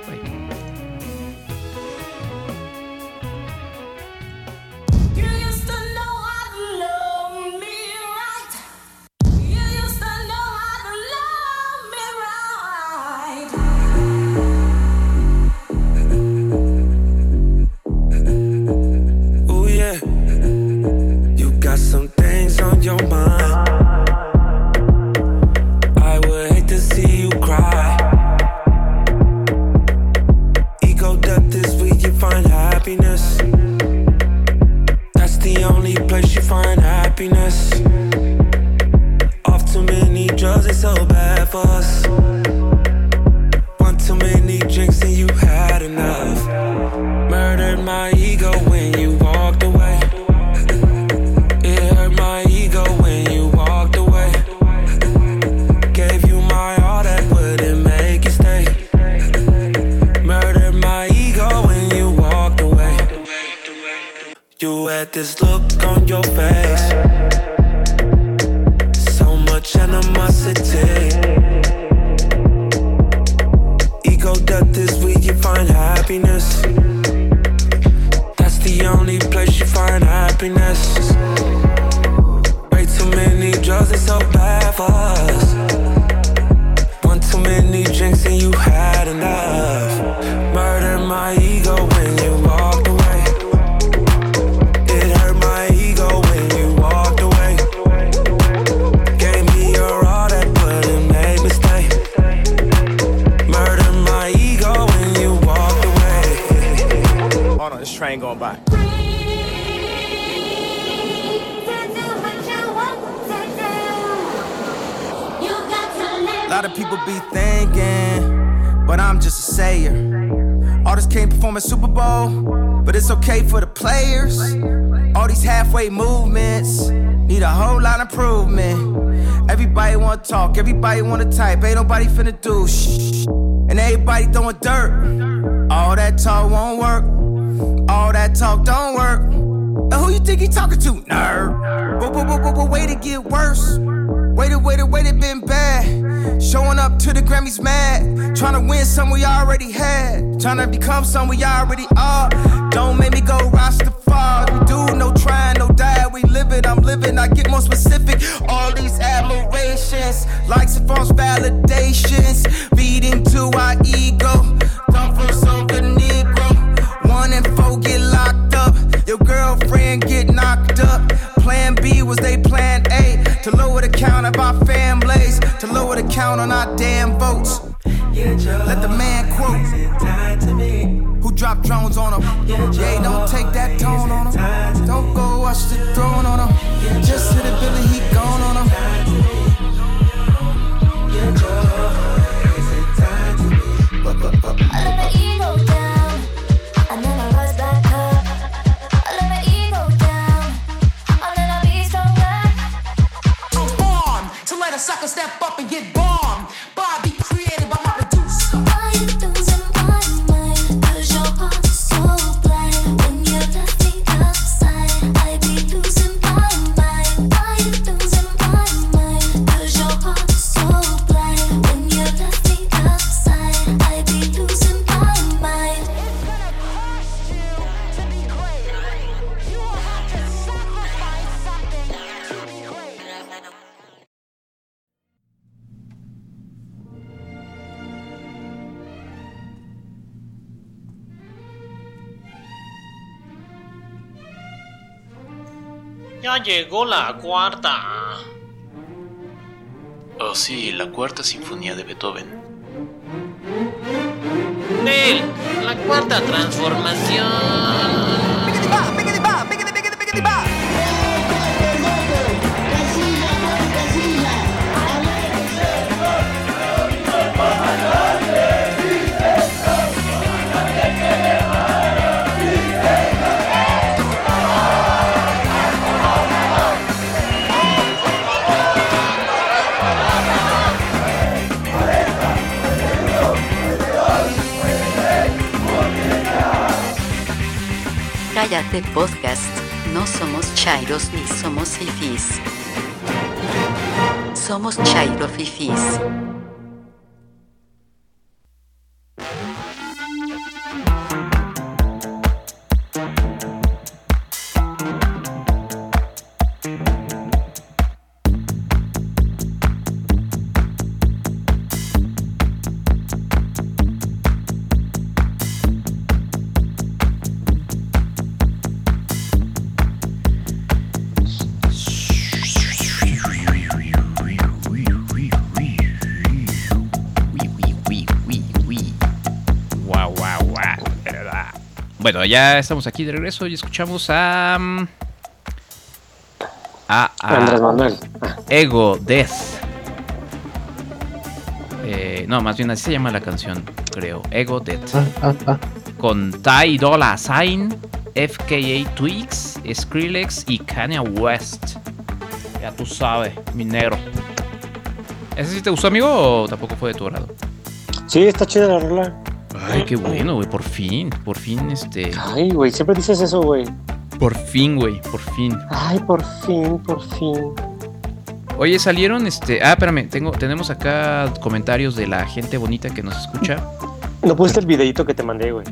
we already had. Trying to become something we already are. Don't make me go Rastafari. We do no trying, no die. We living, I'm living. I get more specific. All these admirations, likes and false validations, feeding to our ego drop drones on them. Yeah, don't take that tone on them. Don't go watch the throne on them. Just llegó la cuarta. Oh sí, la cuarta sinfonía de Beethoven. Nel, la cuarta transformación. Cállate Podcast. No somos chairos ni somos fifis. Somos chairo fifis. Bueno, ya estamos aquí de regreso y escuchamos a. mm, A. a- Andrés Manuel. Ego Death. Eh, no, más bien así se llama la canción, creo. Ego Death. Con Ty Dolla Sign, FKA Twigs, Skrillex y Kanye West. Ya tú sabes, mi negro. ¿Ese sí te gustó, amigo, o tampoco fue de tu agrado? Sí, está chida la rola. Ay, qué bueno, güey, por fin, por fin, este... Ay, güey, siempre dices eso, güey. Por fin, güey, por fin. Ay, por fin, por fin. Oye, salieron, este... Ah, espérame, tengo, tenemos acá comentarios de la gente bonita que nos escucha. No pusiste el videito que te mandé, güey.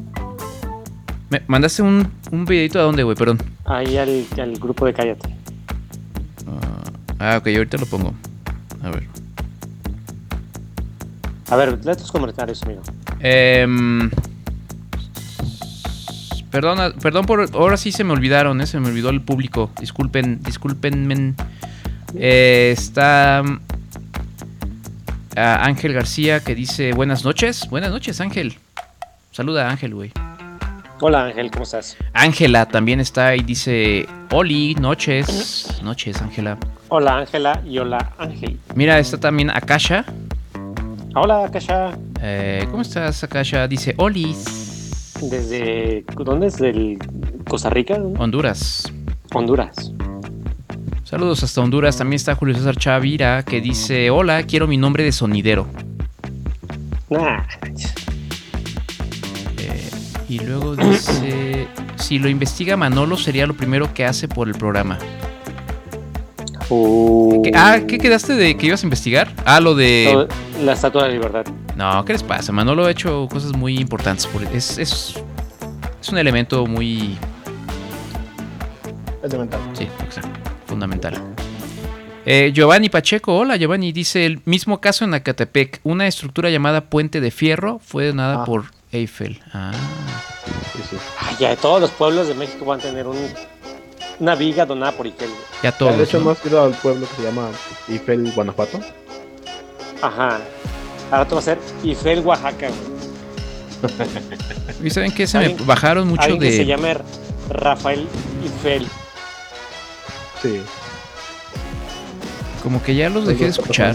¿Me mandaste un, un videito a dónde, güey? Perdón. Ahí al, al grupo de Cállate. Ah, ok, ahorita lo pongo. A ver. A ver, lee tus comentarios, amigo. Em, perdona, perdón por... Ahora sí se me olvidaron, ¿eh? Se me olvidó el público. Disculpen, disculpen. Eh, está... mm, Ángel García que dice buenas noches. Buenas noches, Ángel. Saluda a Ángel, güey. Hola, Ángel, ¿cómo estás? Ángela también está y dice Oli, noches. Noches, Ángela. Hola, Ángela y hola, Ángel. Mira, está también Akasha. Hola, Akasha. Eh, ¿Cómo estás, Akasha? Dice Olis. Desde. ¿Dónde es? ¿Del Costa Rica? Honduras. Honduras. Saludos hasta Honduras. También está Julio César Chavira que dice: Hola, quiero mi nombre de sonidero. Nah. Eh, y luego dice: Si lo investiga Manolo, sería lo primero que hace por el programa. ¿Qué- ah, ¿qué quedaste de que ibas a investigar? Ah, lo de. La Estatua de la Libertad. No, ¿qué les pasa? Manolo ha hecho cosas muy importantes. por- Es, es, es un elemento muy. Elemental. Sí, exacto. Fundamental. Eh, Giovanni Pacheco, hola Giovanni, dice el mismo caso en Acatepec. Una estructura llamada Puente de Fierro fue donada por Eiffel. Ah. Ay, ya todos los pueblos de México van a tener un, una viga donada por Eiffel. Ya todos. De hecho, ¿no? ¿no has ido al pueblo que se llama Ifel, Guanajuato? Ajá. Ahora tú va a ser Eiffel, Oaxaca. güey. ¿Y saben qué? Se me bajaron mucho alguien que se de. llame Rafael Eiffel. Sí. Como que ya los dejé de escuchar.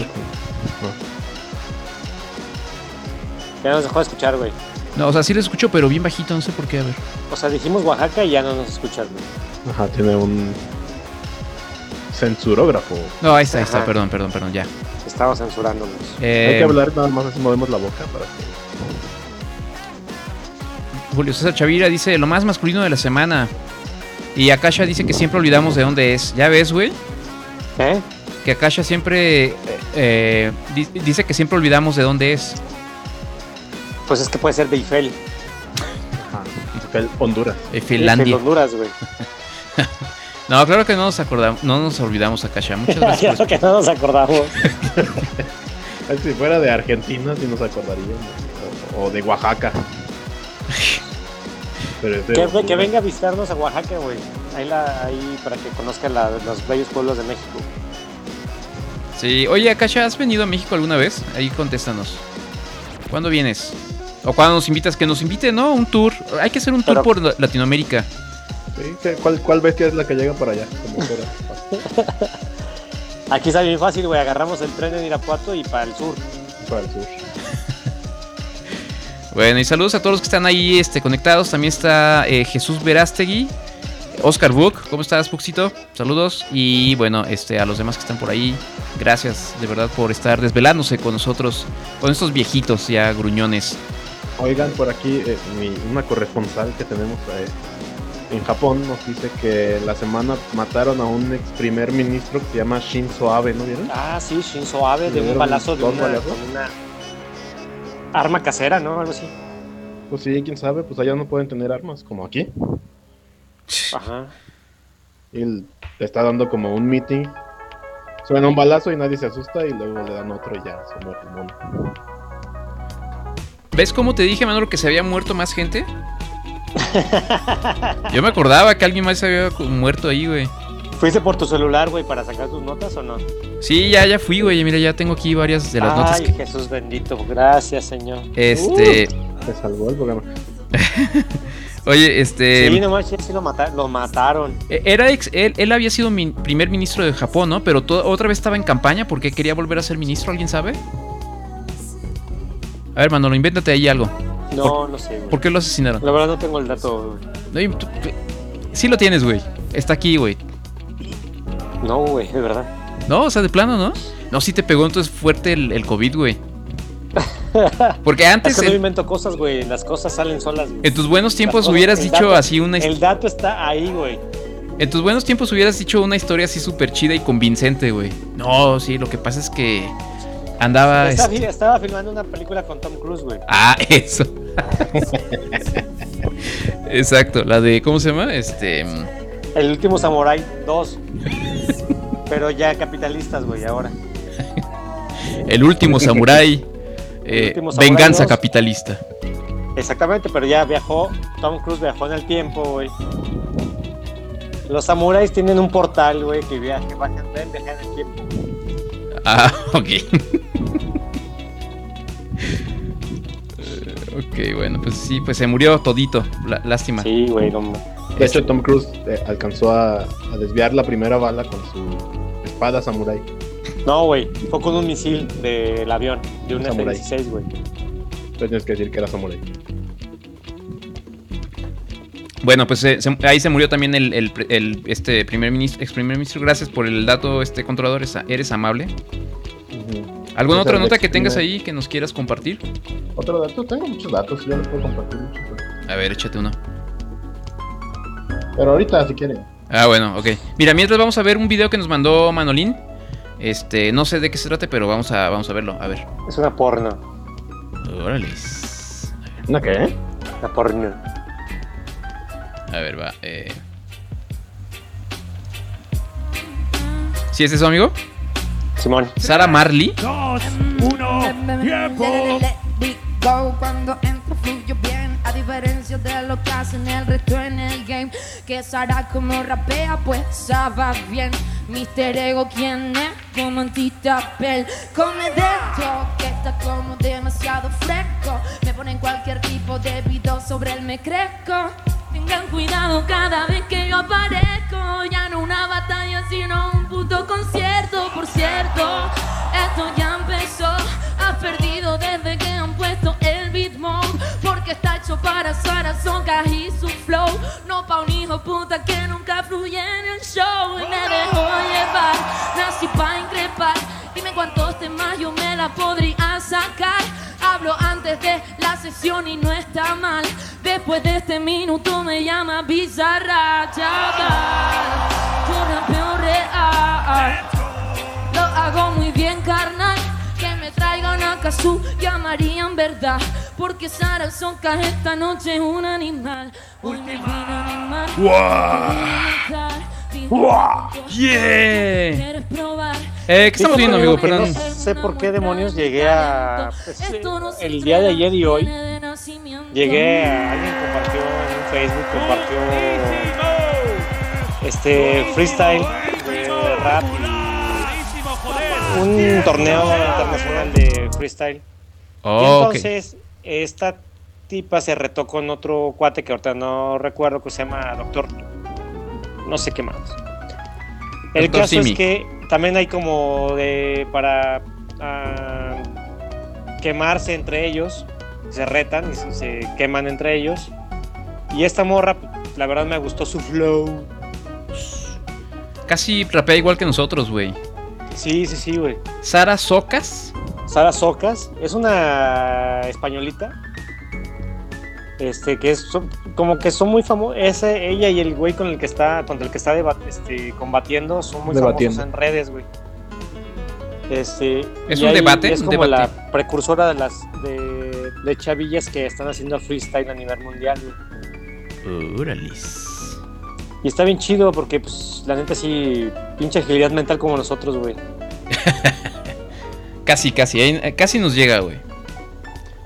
Ya nos dejó de escuchar, güey. No, o sea, sí lo escucho, pero bien bajito, no sé por qué, a ver. O sea, dijimos Oaxaca y ya no nos escuchas, güey. Ajá, tiene un censurógrafo. No, ahí está, ahí está, Ajá. perdón, perdón, perdón, ya. Estaba censurándonos. Eh, Hay que hablar nada más así movemos la boca para que... Julio César Chavira dice lo más masculino de la semana. Y Akasha dice que siempre olvidamos de dónde es. ¿Ya ves, güey? ¿Eh? Que Akasha siempre eh, eh, di- dice que siempre olvidamos de dónde es. Pues es que puede ser de Eiffel. Ajá. Ifel, Honduras. Finlandia. Eiffel, Honduras, güey. No, claro que no nos acordamos, no nos olvidamos Akasha. Muchas gracias. Claro por que no nos acordamos. Ay, Si fuera de Argentina, sí nos acordaríamos. O, o de Oaxaca. Pero es de Que, venga a visitarnos a Oaxaca, güey. Ahí, la, ahí para que conozca la- los bellos pueblos de México. Sí, oye, Akasha, ¿has venido a México alguna vez? Ahí contéstanos. ¿Cuándo vienes? O cuando nos invitas, que nos invite, ¿no? Un tour. Hay que hacer un tour Pero- por la- Latinoamérica. Sí, ¿qué- ¿cuál, ¿Cuál bestia es la que llega para allá? Como fuera, Aquí está bien fácil, güey. Agarramos el tren en Irapuato y para el sur. para el sur. Bueno, y saludos a todos los que están ahí este, conectados. También está eh, Jesús Verástegui, Oscar Book. ¿Cómo estás, Buxito? Saludos. Y bueno, este, a los demás que están por ahí, gracias de verdad por estar desvelándose con nosotros, con estos viejitos ya gruñones. Oigan, por aquí eh, mi- una corresponsal que tenemos eh, en Japón nos dice que la semana mataron a un ex primer ministro que se llama Shinzo Abe, ¿no vieron? Ah, sí, Shinzo Abe, de un balazo de una, balazos. con una arma casera, ¿no? Algo así. Pues sí, quién sabe, pues allá no pueden tener armas, como aquí. Ajá. Y él le está dando como un meeting. Suena un balazo y nadie se asusta y luego le dan otro y ya se muere el mono. ¿Ves cómo te dije, Manolo, que se había muerto más gente? Yo me acordaba que alguien más se había muerto ahí, güey. ¿Fuiste por tu celular, güey, para sacar tus notas o no? Sí, ya, ya fui, güey. Mira, ya tengo aquí varias de las notas Ay, que. Jesús bendito. Gracias, Señor. Este. Se salvó el programa. Oye, este. Sí, no manches, sí lo, mata- lo mataron. Eh, Era ex, él, él había sido mi primer ministro de Japón, ¿no? Pero otra vez estaba en campaña porque quería volver a ser ministro, ¿alguien sabe? A ver, Manolo, invéntate ahí algo. No, no sé, güey. ¿Por qué lo asesinaron? La verdad no tengo el dato. No, tú- sí lo tienes, güey. Está aquí, güey. No, güey, de verdad. No, o sea, de plano, ¿no? No, sí te pegó entonces fuerte el, el COVID, güey. Porque antes, Es que no en, invento cosas, güey. Las cosas salen solas, güey. en tus buenos tiempos cosas- hubieras dicho dato- así una... El dato está ahí, güey. En tus buenos tiempos hubieras dicho una historia así súper chida y convincente, güey. No, sí, lo que pasa es que andaba... Estaba, este- estaba filmando una película con Tom Cruise, güey. Ah, eso. Exacto, la de... ¿Cómo se llama? Este... mm, El último Samurai 2. Pero ya capitalistas, güey, ahora. El último samurái. eh, último venganza capitalista. Exactamente, pero ya viajó. Tom Cruise viajó en el tiempo, güey. Los samuráis tienen un portal, güey, que viaja, viajan en el tiempo. Ah, ok. Ok, bueno, pues sí, pues se murió todito. lá- lástima. Sí, güey, no De hecho, Tom Cruise eh, alcanzó a, a desviar la primera bala con su espada samurai. No, güey, fue con un misil del avión, de un Samurái. F-16, güey. Entonces tienes que decir que era samurai. Bueno, pues eh, se- ahí se murió también el, el pre- el, este primer ministro, ex primer ministro. Gracias por el dato, este controlador. es- Eres amable. ¿Alguna otra nota que tengas ahí que nos quieras compartir? Otro dato, tengo muchos datos, yo les puedo compartir muchos. A ver, échate uno. Pero ahorita, si quieren. Ah, bueno, ok. Mira, mientras vamos a ver un video que nos mandó Manolín. Este, no sé de qué se trate, pero vamos a, vamos a verlo. A ver. Es una porno. Órale. ¿Una qué? Una porno. A ver, va. Eh. ¿Sí es eso, amigo? Simón. Sara Marley. Dos, uno, tiempo. Cuando entro fluyo bien A diferencia de lo que hacen el resto en el game Que Sara como rapea pues sabe bien Mister Ego quien es como antitapel Come dentro que está como demasiado fresco Me ponen cualquier tipo de video sobre el me crezco Tengan cuidado cada vez que yo aparezco. Ya no una batalla sino un puto concierto. Por cierto, esto ya empezó. Has perdido desde que han puesto el mode. Porque está hecho para Sara Songa y su flow. No pa' un hijo puta que nunca fluye en el show. Y me dejó llevar, nací pa' increpar Dime cuántos temas yo me la podría sacar. Hablo antes de la sesión y no está mal. Después de este minuto me llama bizarra chaval Yo rapeo real. Lo hago muy bien carnal. Que me traigan a Kazoo llamarían verdad. Porque Sara Sonka esta noche es un animal. Un divino animal ¡Guau! ¡Yeah! ¿Quieres probar? Eh, ¿qué estamos viendo, amigo? Perdón. No sé por qué demonios llegué a. pues, el día de ayer y hoy. Llegué a. Alguien compartió en Facebook, compartió. Este. Freestyle de rap. y Un torneo internacional de freestyle. y Oh, ok. entonces, esta tipa se retó con otro cuate que ahorita no recuerdo que se llama Doctor. No sé qué más. El caso Simi. es que también hay como de. para. ah, quemarse entre ellos. Se retan y se, se queman entre ellos. Y esta morra, la verdad me gustó su flow. Casi rapea igual que nosotros, güey. Sí, sí, sí, güey. Sara Socas. Sara Socas es una españolita. Este, que es son- como que son muy famosos. Ella y el güey con el que está, contra el que está este, combatiendo son muy Debatiendo. famosos en redes, güey. Este, ¿Es un ahí debate? Es Un como debate. la precursora de las de, de chavillas que están haciendo freestyle a nivel mundial, güey. Órales. Y está bien chido porque, pues, la neta sí, pinche agilidad mental como nosotros, güey. Casi, casi. casi nos llega, güey.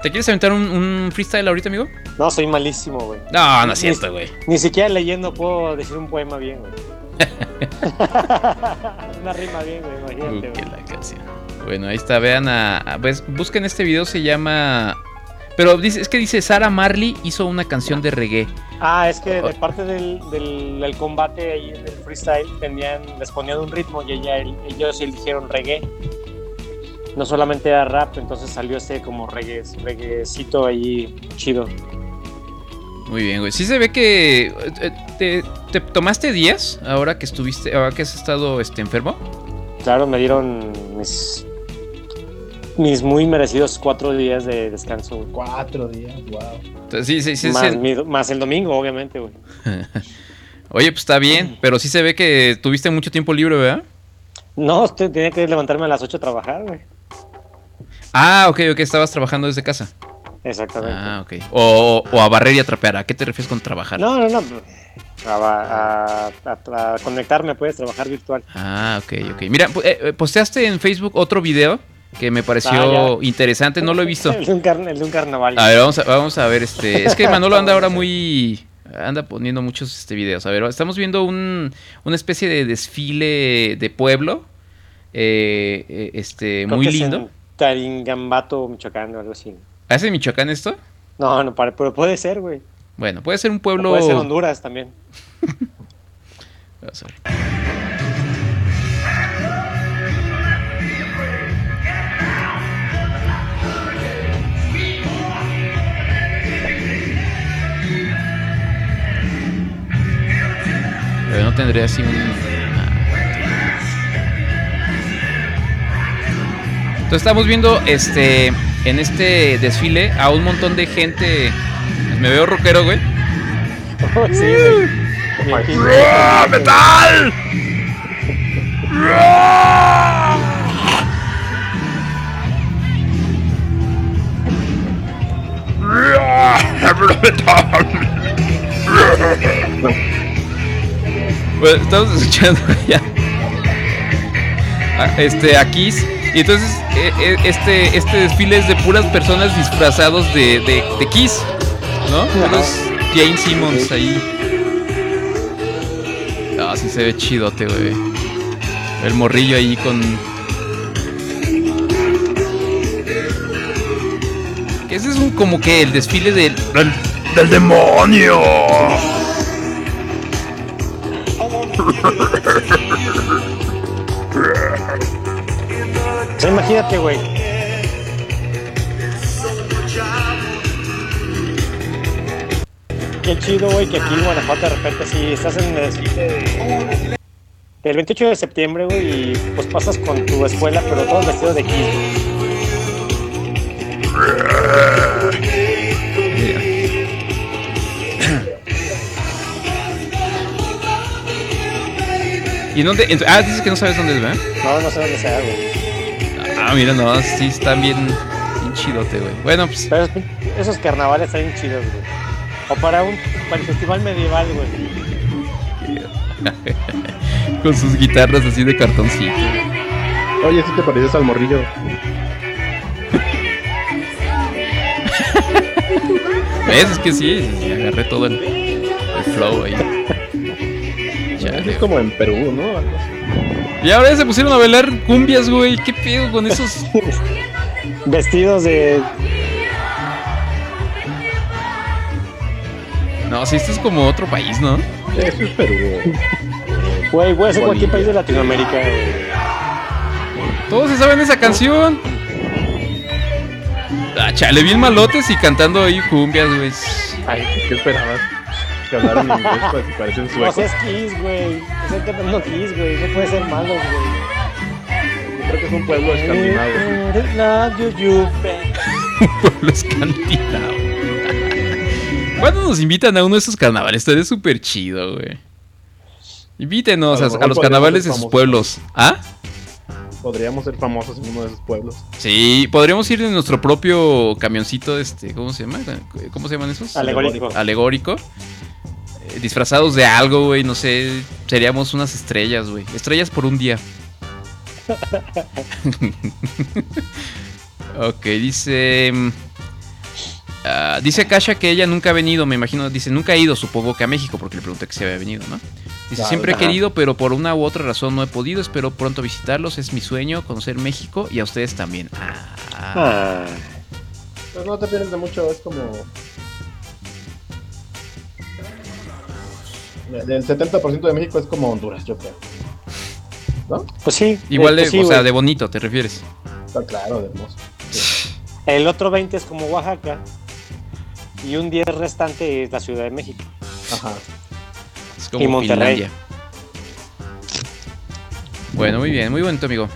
¿Te quieres aventar un, un freestyle ahorita, amigo? No, soy malísimo, güey. No, no es cierto, güey. Ni siquiera leyendo puedo decir un poema bien, güey. Una rima bien, güey, imagínate, güey. la canción. Bueno, ahí está, vean a, a- pues, busquen este video, se llama Pero dice, es que dice Sara Marley hizo una canción de reggae. Ah, es que de parte del, del, del combate ahí en el freestyle tenían, les ponían un ritmo y ella, el- ellos eligieron reggae. No solamente era rap, entonces salió este como reggae, reggaecito ahí chido. Muy bien, güey. Sí se ve que eh, te, te tomaste días ahora que estuviste, ahora que has estado este enfermo. Claro, me dieron mis, mis muy merecidos cuatro días de descanso. güey. Cuatro días, wow. Entonces, sí, sí, sí, más, sí. mi- más el domingo, obviamente, güey. Oye, pues está bien, pero sí se ve que tuviste mucho tiempo libre, ¿verdad? No, tenía que levantarme a las 8 a trabajar, güey. Ah, ok, ok, estabas trabajando desde casa. Exactamente. Ah, ok. O, o a barrer y a trapear. ¿A qué te refieres con trabajar? No, no, no. A, a- a- a conectarme, puedes trabajar virtual. Ah, ok, ok. Mira, eh, eh, posteaste en Facebook otro video que me pareció Ah, interesante, no lo he visto. El de un, carn- el de un carnaval. A ver, vamos a, vamos a ver este. Es que Manolo anda ahora muy. Anda poniendo muchos este, videos. A ver, estamos viendo un, una especie de desfile de pueblo. eh, eh, este, Creo muy lindo. Taringambato, Michoacán o algo así. ¿Hace Michoacán esto? No, no, para- pero puede ser, güey. Bueno, puede ser un O pueblo. Puede ser Honduras también. Vamos a ver. Pero no tendría así un. Entonces estamos viendo este en este desfile a un montón de gente. Me veo rockero, güey. sí, güey. Aquí- ¡Metal! Bueno, estamos escuchando ya. a- Este, a Kiss. Y entonces, eh, eh, este, este desfile es de puras personas disfrazados de, de, de Kiss. ¿No? Puros Jane Simmons ahí. Ah, sí se ve chidote, güey. El morrillo ahí con. Que ese es un como que el desfile del. del, del demonio. imagínate, güey. Qué chido, güey, que aquí en Guanajuato de repente si estás en el desfile de- del 28 de septiembre, güey, y pues pasas con tu escuela, pero todos vestidos de Kiss. ¿Y en dónde? en- ah, dices que no sabes dónde es, ¿verdad? No, no sé dónde sea, güey. Ah, mira, no, sí están bien, bien chidote, güey. Bueno, pues. Pero esos- carnavales están bien chidos, güey. O para un para el festival medieval, güey. con sus guitarras así de cartoncito. Oye, si te pareces al morrillo. ¿Ves? Es que sí, sí, agarré todo el, el flow ahí. Chale, es como en Perú, ¿no? Algo así. Y ahora ya se pusieron a bailar cumbias, güey. ¿Qué pedo con esos? Vestidos de. No, sí, esto es como otro país, ¿no? Eso es Perú. Güey, puede ser cualquier país de Latinoamérica, güey. Todos se saben esa canción. Ah, chale, bien malotes y cantando ahí cumbias, güey. Ay, ¿qué esperabas? Que hablaran inglés pues, si parecen No suecos. seas Kiss, güey. Están cantando Kiss, güey. No puede ser malo, güey. Yo creo que es un pueblo escandinavo. You, babe. pueblo escandinavo. ¿Cuándo nos invitan a uno de esos carnavales? Estaría súper chido, güey. Invítenos A los carnavales de sus pueblos. ¿Ah? Podríamos ser famosos en uno de esos pueblos. Sí, podríamos ir en nuestro propio camioncito, este, ¿cómo se llama? ¿Cómo se llaman esos? Alegórico. Alegórico. Eh, disfrazados de algo, güey, no sé. Seríamos unas estrellas, güey. Estrellas por un día. ok, dice. mm, ah, dice Kasha que ella nunca ha venido, me imagino. Dice, nunca ha ido, supongo que a México, porque le pregunté que si había venido, ¿no? Dice, Claro. siempre he querido, pero por una u otra razón no he podido. Espero pronto visitarlos. Es mi sueño conocer México y a ustedes también. Ah. Ah. Pues no te pierdes de mucho, es como. Del 70% de México es como Honduras, yo creo. ¿No? Pues sí. Igual de, pues sí, o sea, de bonito, ¿te refieres? Está claro, de hermoso. El otro 20 es como Oaxaca. Y un 10 restante es la Ciudad de México. Ajá. Es como Y Monterrey. Finlandia. Bueno, muy bien, muy bonito, amigo.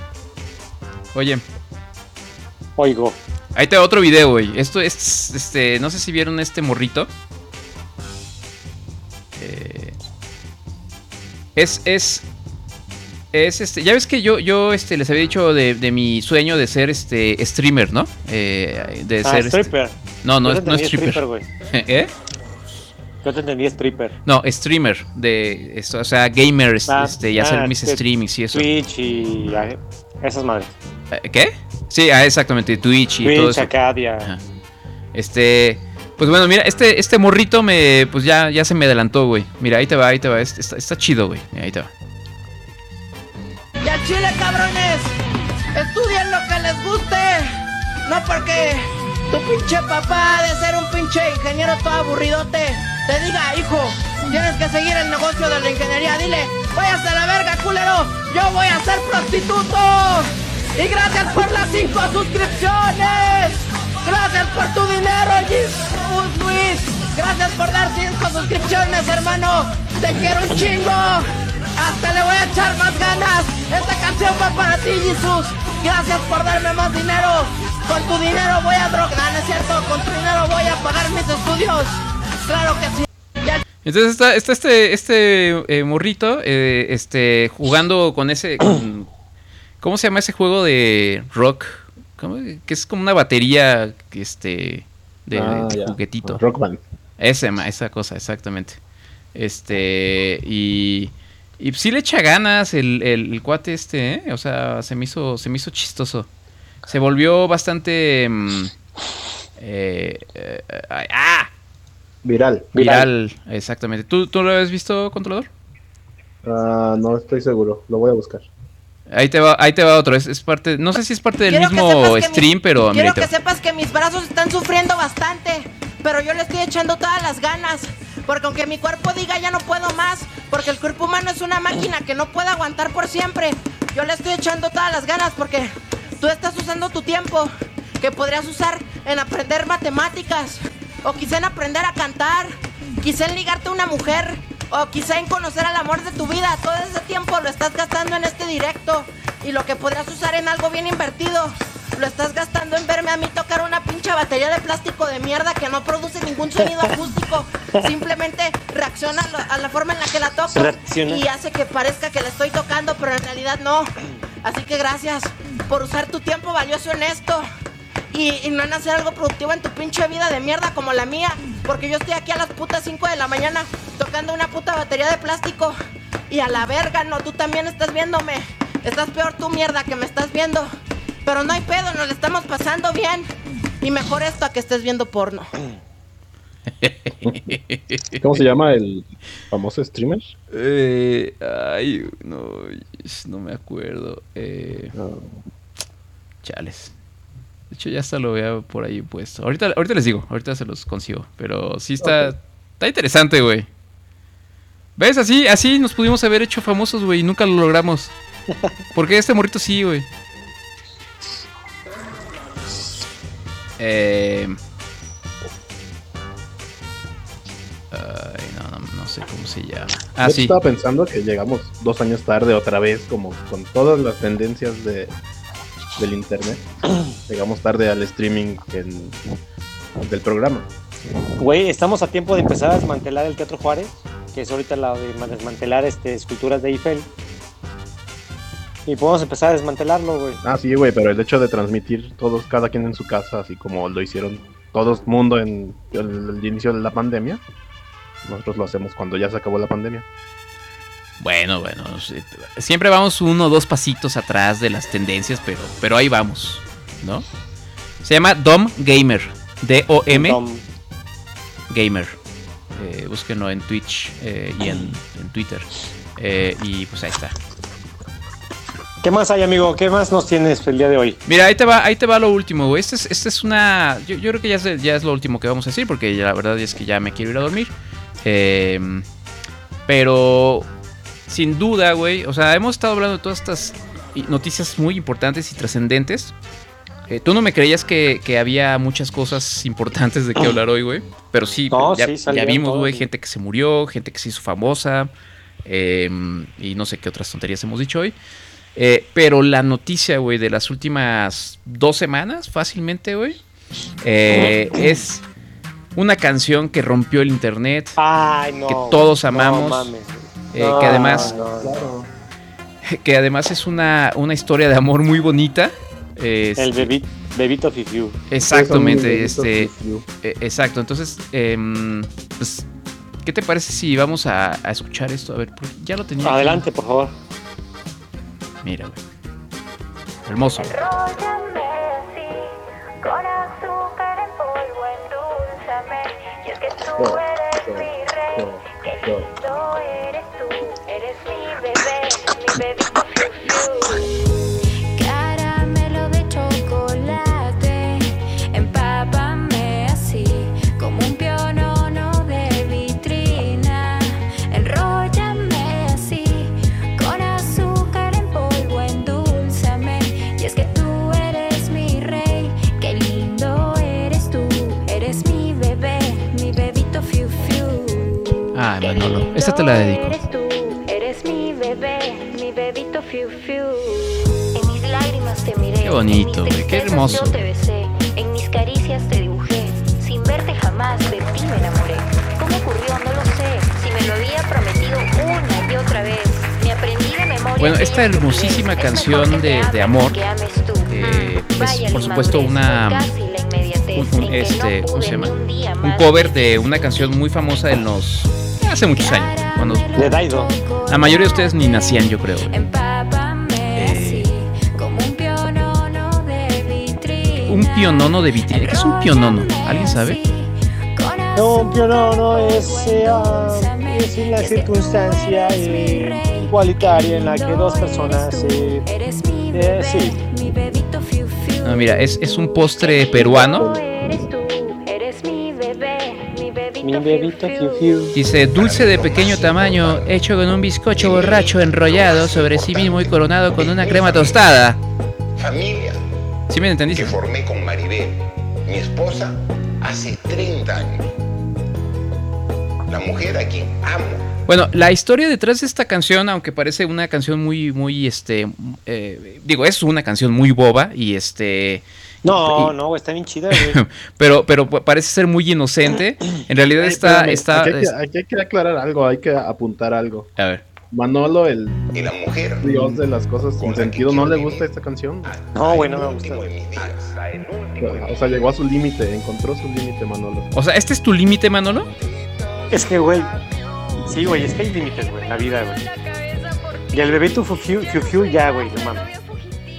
Oye. Oigo. Ahí te va otro video, güey. Esto es, este, no sé si vieron este morrito. Eh, es, es, es, este, ya ves que yo, yo, este, les había dicho de, de mi sueño de ser, este, streamer, ¿no? Eh, de Ah, ser, este- stripper. no, no es, te no es stripper. güey. ¿Eh? Yo te entendí stripper. No, streamer de esto, o sea, gamers, Ah, este, y hacer ah, mis este, streamings y eso. Twitch y esas madres. Eh, ¿Qué? Sí, ah, exactamente, Twitch y todo Twitch, eso. Acadia. Este, pues bueno, mira, este, este morrito me, pues ya, ya se me adelantó, güey. Mira, ahí te va, ahí te va. Está, chido, güey. Mira, ahí te va. Y al chile, cabrones, estudien lo que les guste. No porque tu pinche papá de ser un pinche ingeniero todo aburridote te diga, hijo, tienes que seguir el negocio de la ingeniería. Dile, váyase a la verga, culero. Yo voy a ser prostituto. Y gracias por las cinco suscripciones. Gracias por tu dinero, Jesus Luis. Gracias por dar cinco suscripciones, hermano. Te quiero un chingo. Hasta le voy a echar más ganas. Esta canción va para ti, Jesús. Gracias por darme más dinero. Con tu dinero voy a drogar, ¿no es cierto? Con tu dinero voy a pagar mis estudios. Claro que sí. Entonces está, está este, este eh, morrito, eh, este, jugando con ese, ¿cómo se llama ese juego de rock? ¿Cómo? Que es como una batería, este, de, Ah, de juguetito. Rock Band. Ese, esa cosa, exactamente. Este, y, y sí le echa ganas el, el- el cuate este, ¿eh? O sea, se me hizo, se me hizo chistoso. Se volvió bastante... mm, eh, eh, ¡Ah! Viral. Viral, exactamente. ¿Tú, ¿Tú lo has visto, controlador? Ah, no estoy seguro. Lo voy a buscar. Ahí te va, ahí te va otro. Es, es parte, no sé si es parte del Quiero mismo stream, mi- pero Quiero que sepas que mis brazos están sufriendo bastante, pero yo le estoy echando todas las ganas. Porque aunque mi cuerpo diga ya no puedo más, porque el cuerpo humano es una máquina que no puede aguantar por siempre, yo le estoy echando todas las ganas porque tú estás usando tu tiempo que podrías usar en aprender matemáticas, o quizá en aprender a cantar, quizá en ligarte a una mujer, o quizá en conocer al amor de tu vida. Todo ese tiempo lo estás gastando en este directo y lo que podrías usar en algo bien invertido. Lo estás gastando en verme a mí tocar una pinche batería de plástico de mierda que no produce ningún sonido acústico. Simplemente reacciona a, lo- a la forma en la que la toco Reacciona. y hace que parezca que la estoy tocando, pero en realidad no. Así que gracias por usar tu tiempo valioso en esto. Y, y no en hacer algo productivo en tu pinche vida de mierda como la mía. Porque yo estoy aquí a las putas 5 de la mañana tocando una puta batería de plástico. Y a la verga, no, tú también estás viéndome. Estás peor tú, mierda, que me estás viendo. Pero no hay pedo, nos la estamos pasando bien. Y mejor esto a que estés viendo porno. ¿Cómo se llama el famoso streamer? Eh, ay, no, no me acuerdo. Eh, Chales. De hecho, ya hasta lo veo por ahí puesto. Ahorita, ahorita les digo, ahorita se los consigo. Pero sí está, está interesante, güey. ¿Ves? Así, así nos pudimos haber hecho famosos, güey, y nunca lo logramos. Porque este morrito sí, güey. Eh... Ay, no, no, no sé cómo se llama. Ah, Yo sí. estaba pensando que llegamos dos años tarde otra vez, como con todas las tendencias de, del internet. llegamos tarde al streaming en- del programa. Güey, estamos a tiempo de empezar a desmantelar el Teatro Juárez, que es ahorita la de desmantelar este, esculturas de Eiffel. Y podemos empezar a desmantelarlo, güey. Ah, sí, güey, pero el hecho de transmitir todos, cada quien en su casa, así como lo hicieron todo el mundo en el, el inicio de la pandemia, nosotros lo hacemos cuando ya se acabó la pandemia. Bueno, bueno, siempre vamos uno o dos pasitos atrás de las tendencias, pero, pero ahí vamos, ¿no? Se llama Dom Gamer, D-O-M Dom. Gamer. Eh, búsquenlo en Twitch eh, y en, en Twitter. Eh, y pues ahí está. ¿Qué más hay, amigo? ¿Qué más nos tienes el día de hoy? Mira, ahí te va, ahí te va lo último, güey. Este es, este es una. Yo, yo creo que ya es, ya es lo último que vamos a decir, porque la verdad es que ya me quiero ir a dormir. Eh, pero sin duda, güey. O sea, hemos estado hablando de todas estas noticias muy importantes y trascendentes. Eh, Tú no me creías que, que había muchas cosas importantes de qué hablar hoy, güey. Pero sí, No, ya, sí, ya salieron vimos, güey, gente que se murió, gente que se hizo famosa. eh, y no sé qué otras tonterías hemos dicho hoy. Eh, pero la noticia, güey, de las últimas dos semanas, fácilmente, güey, eh, es una canción que rompió el internet. Ay, no. Que todos no amamos. mames. Eh, No, que además no, no. que además es una, una historia de amor muy bonita. Este, El bebi- bebito Fifiu. Exactamente, este, eh, exacto. Entonces, em, pues, ¿qué te parece si vamos a, a escuchar esto? A ver, pues, ya lo tenía. aquí. Adelante, por favor. Mira. Hermoso. Manolo. Esta te la dedico. Qué bonito, en mis qué hermoso. Yo te besé, en mis caricias te dibujé. Sin verte jamás de ti me enamoré. ¿Cómo ocurrió? No lo sé. Si me lo había prometido una y otra vez. Me aprendí de memoria. Bueno, esta hermosísima canción de, de amor que ames tú. eh, es Vaya por supuesto una un- un, este, no ¿cómo se llama? un cover de una canción muy famosa en los hace muchos años. Cuando De Daido. la mayoría de ustedes ni nacían, yo creo. Un pionono de vitrina. ¿Qué es un pionono? ¿Alguien sabe? No, un pionono es, eh, ah, es una circunstancia eh, igualitaria en la que dos personas. eh, eh, sí. No, mira, es, es un postre peruano. Eres mi bebé, mi bebito, Fiu Fiu. Dice, dulce de pequeño tamaño, hecho con un bizcocho borracho enrollado sobre sí mismo y coronado con una crema tostada. Familia ¿Sí me entendiste? que formé con Maribel, mi esposa, hace 30 años. La mujer a quien amo. Bueno, la historia detrás de esta canción, aunque parece una canción muy, muy, este, eh, digo, es una canción muy boba y este, No, no, está bien chida, güey. pero, pero parece ser muy inocente. En realidad Ay, está, espérame, está, aquí, hay que, es- aquí hay que aclarar algo, hay que apuntar algo. a ver. Manolo, el Y la mujer. dios de las cosas sin sentido, ¿no le gusta esta canción? No, güey, no me gusta. O sea, llegó a su límite, encontró su límite, Manolo. O sea, ¿este es tu límite, Manolo? Es que, güey. Sí, güey, es que hay límites, güey, en la vida, güey. Y el bebito Fiu Fiu, Fiu Fiu ya, güey, no mames.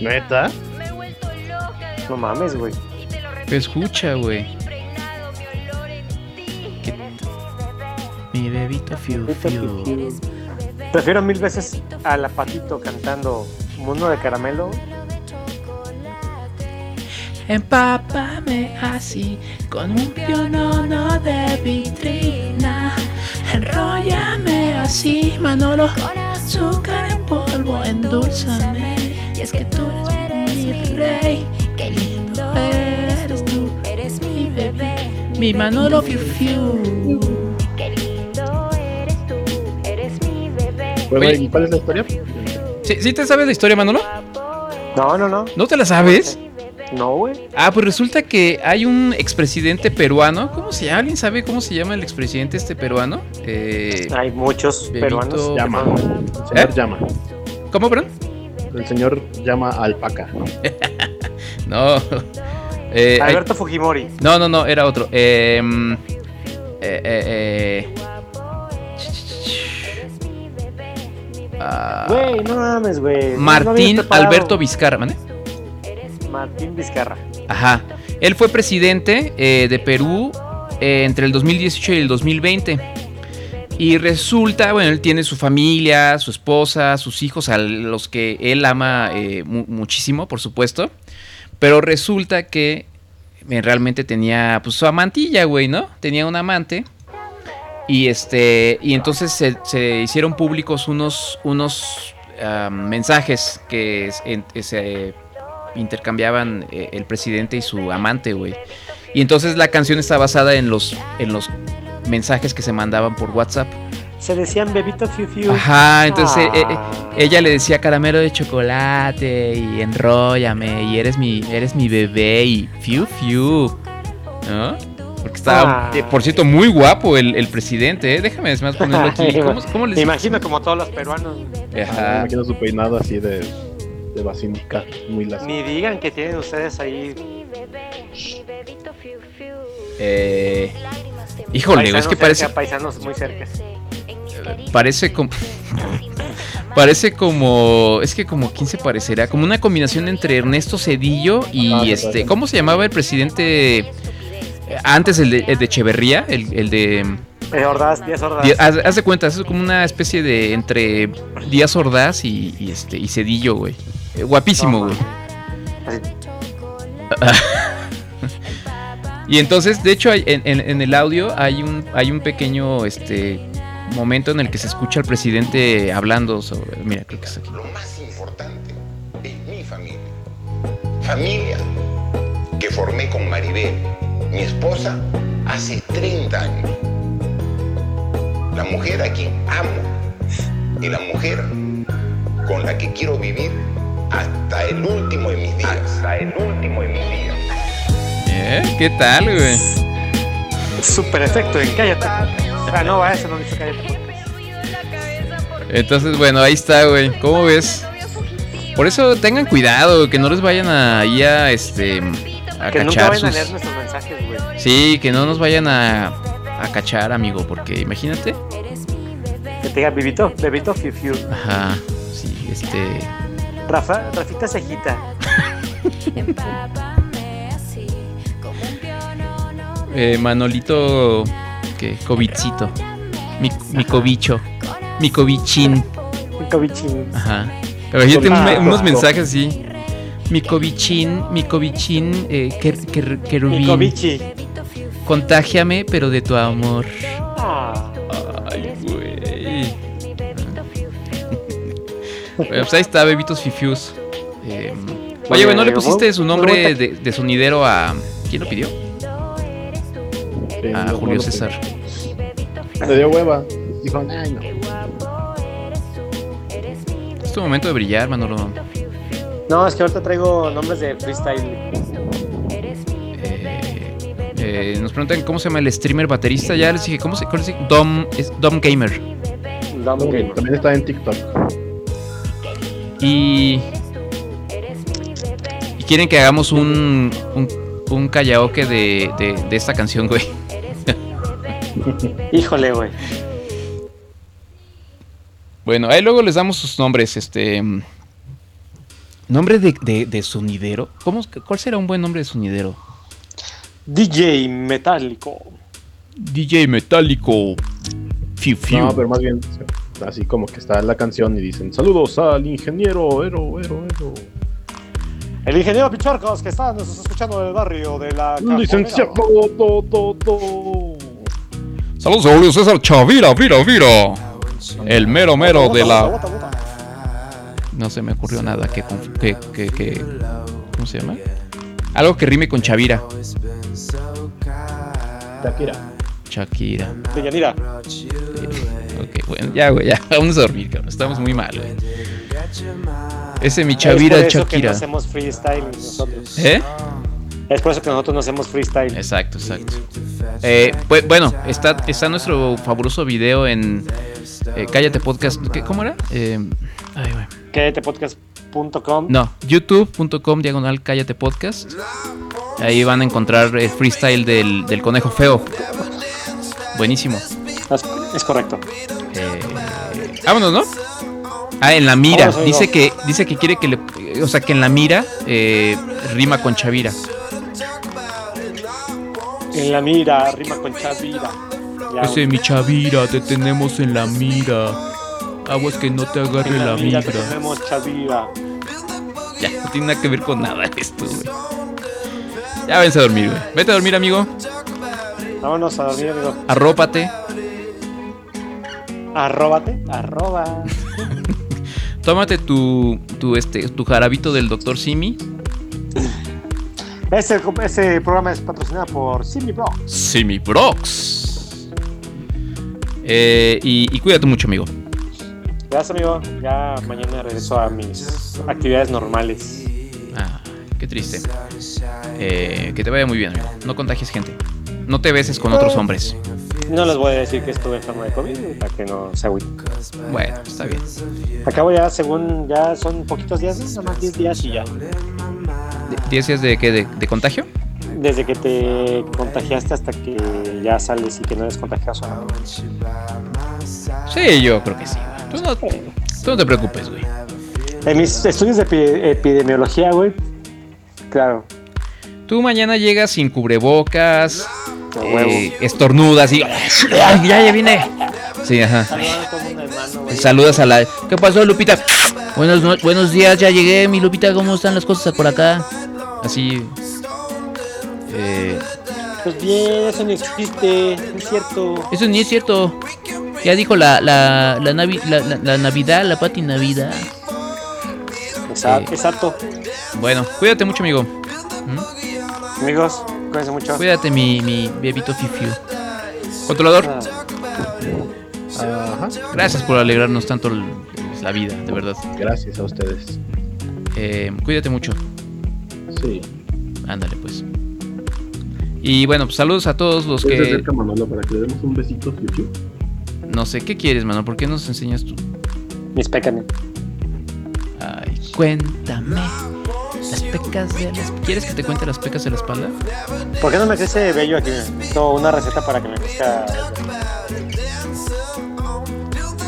¿Neta? No mames, güey. Escucha, güey. Mi bebito fiu fiu. Prefiero mil veces a la patito cantando Mundo de Caramelo. Empápame así con un pionono de vitrina. Enróllame así, Manolo. Con azúcar en polvo, endulzame. Y es que tú eres mi rey. Qué lindo eres tú. Eres mi bebé. Mi Manolo Fiu Fiu. Bueno, Oye. ¿y cuál es la historia? ¿Sí, sí te sabes la historia, Manolo? No, no, no. ¿No te la sabes? No, güey. Ah, pues resulta que hay un expresidente peruano. ¿Cómo se llama? ¿Alguien sabe cómo se llama el expresidente este peruano? Eh, Hay muchos peruanos. Llama. El señor ¿Eh? llama. ¿Cómo, perdón? El señor llama alpaca. No. Eh, hay- Alberto Fujimori. No, no, no, era otro. Eh, mm, eh, eh, Güey, no mames, güey. No Martín. Alberto Vizcarra, ¿mande? Martín Vizcarra. Ajá. Él fue presidente eh, de Perú eh, entre el 2018 y el 2020. Y resulta, bueno, él tiene su familia, su esposa, sus hijos, a los que él ama eh, mu- muchísimo, por supuesto. Pero resulta que realmente tenía pues su amantilla, güey, ¿no? Tenía un amante. Y este. Y entonces se, se hicieron públicos unos. unos ah, mensajes que se intercambiaban eh, el presidente y su amante, güey. Y entonces la canción está basada en los. en los mensajes que se mandaban por WhatsApp. Se decían bebito fiu fiu. Ajá, entonces eh, eh, ella le decía caramelo de chocolate y enróllame y eres mi eres mi bebé y fiu fiu. ¿No? Porque estaba, Ah. eh, por cierto, muy guapo el, el presidente, ¿eh? Déjame es más ponerlo aquí. ¿Cómo, cómo les Me imagino como todos los peruanos. Me imagino su peinado así de, de basílica, muy lazo. Ni digan que tienen ustedes ahí. Eh, híjole, paisanos es que cerca, parece Paisanos muy cerca. parece como parece como es que como quién se parecerá, como una combinación entre Ernesto Cedillo y Ah, este. ¿cómo se llamaba el presidente antes el de, el de Echeverría, el, el de Eh, Ordaz, Díaz Ordaz. Haz, haz de cuenta, es como una especie de entre Díaz Ordaz y, y este y Cedillo, güey. Eh, guapísimo, güey. y entonces, de hecho, hay- en, en- en el audio hay un hay un pequeño este momento en el que se escucha al presidente hablando sobre, mira, creo que es aquí. Lo más importante es mi familia. Familia que formé con Maribel, mi esposa, hace 30 años. La mujer a quien amo y la mujer con la que quiero vivir hasta el último de mis días. Hasta el último de mis días. ¿Eh? ¿Qué tal, güey? Super efecto en cállate. Ah, no, a eso no dice cállate. Entonces, bueno, ahí está, güey. ¿Cómo ves? Por eso tengan cuidado, que no les vayan a, ahí a este a Que nunca cachar vayan a leer nuestros mensajes, güey. Sí, que no nos vayan a, a cachar, amigo, porque imagínate. Que te diga bebito, bebito fiu. Ajá, sí, este. Rafa, Rafita Cejita. eh, Manolito. ¿Qué? Covicito. Mi, mi cobicho. Mi cobichín. Un cobichín. Ajá. Imagínate un- Ah, unos mensajes así. Mi cobichín, mi cobichín, eh, quer- quer- querubín. Contágiame, pero de tu amor. Ah. Ay, güey. Bueno, pues ahí está, bebitos fifius. Eh, oye, güey, ¿no le pusiste su nombre de, de sonidero a. ¿Quién lo pidió? A Julio César. Le dio hueva. Dijo, ay, no. Es tu momento de brillar, Manolo. No, es que ahorita traigo nombres de freestyle. Eh, nos preguntan cómo se llama el streamer baterista. Ya les dije, ¿cómo se es? Dom, es Dom Gamer. Dom Gamer. También está en TikTok. Y. Y quieren que hagamos un. un, un karaoke de, de, de esta canción, güey. Híjole, güey. Bueno, ahí luego les damos sus nombres. Este. ¿Nombre de, de, de sonidero? ¿Cómo, ¿Cuál será un buen nombre de sonidero? DJ Metálico. DJ Metálico. Fiu, fiu. No, pero más bien así como que está la canción y dicen saludos al ingeniero, ero, ero, ero. El ingeniero Pichorcos que está nos está escuchando del barrio de la. Licenciado, do, do, do. Saludos a Julio César Chavira, mira, mira. El mero mero de la. No se me ocurrió nada que, que, que, que- ¿Cómo se llama? Algo que rime con Chavira. Shakira. Shakira. De Yanira. Ok, bueno, ya, güey, ya. Vamos a dormir, cabrón. Estamos muy mal, güey. Ese mi es Chavira por eso que no hacemos freestyle nosotros. ¿Eh? Es por eso que nosotros no hacemos freestyle. Exacto, exacto. Eh, pues, bueno, está, está nuestro fabuloso video en eh, Cállate Podcast. ¿qué- ¿Cómo era? Eh, ay, güey. Quédatepodcast.com. No, youtube.com diagonal cállate podcast. Ahí van a encontrar el freestyle del, del conejo feo. Buenísimo. Es, es correcto. Eh, vámonos, ¿no? Ah, en la mira. Vámonos. Dice que, dice que quiere que le. O sea, que en la mira eh, rima con Chavira. En la mira, rima con Chavira. Ya, Ese mi chavira, te tenemos en la mira. Aguas que no te agarre la chavira. Ya, no tiene nada que ver con nada esto, güey. Ya vence a dormir, güey. Vete a dormir, amigo. Vámonos a dormir, amigo. Arrópate. Arróbate, arroba. Tómate tu, tu, este, tu jarabito del doctor Simi. Ese, ese programa es patrocinado por Simi Bro. Simi Brox. Eh, y, y cuídate mucho, amigo. Gracias, amigo. Ya mañana regreso a mis actividades normales. Ah, qué triste. Eh, que te vaya muy bien, amigo. No contagies gente. No te beses con otros hombres. No les voy a decir que estuve enfermo de COVID para que no se agüiten. Bueno, está bien. Acabo ya, según ya son poquitos días, ¿no? nada más 10 días y ya. ¿10 días de qué? ¿De, de contagio? Desde que te contagiaste hasta que ya sales y que no eres contagioso. Sí, yo creo que sí. Güey. Tú no, tú no te preocupes, güey. En mis estudios de epi- epidemiología, güey, claro. Tú mañana llegas sin cubrebocas, eh, estornudas y... ¡Ay, ya, ya vine! Sí, ajá. Saludas a la... ¿Qué pasó, Lupita? Buenos, no- buenos días, ya llegué, mi Lupita, ¿cómo están las cosas por acá? Así... Eh, Pues bien, eso no existe, no es cierto. eso ni es cierto. Ya dijo la, la, la, Navi- la, la- Navidad, la Pati Navidad. Exacto, exacto. Bueno, cuídate mucho, amigo. Amigos, cuídense mucho. Cuídate, mi, mi bebito Fifiu. Controlador. Ajá. Gracias por alegrarnos tanto el- la vida, de verdad. Gracias a ustedes. Eh, cuídate mucho. Sí. Ándale, pues. Y bueno, pues saludos a todos los ¿Puedes que... Manolo para que le demos un besito, Fiu No sé, ¿qué quieres, mano? ¿Por qué nos enseñas tú? Mis pécames. Ay, cuéntame. Las pecas de las... ¿Quieres que te cuente las pecas de la espalda? ¿Por qué no me crece bello aquí? Necesito una receta para que me crezca.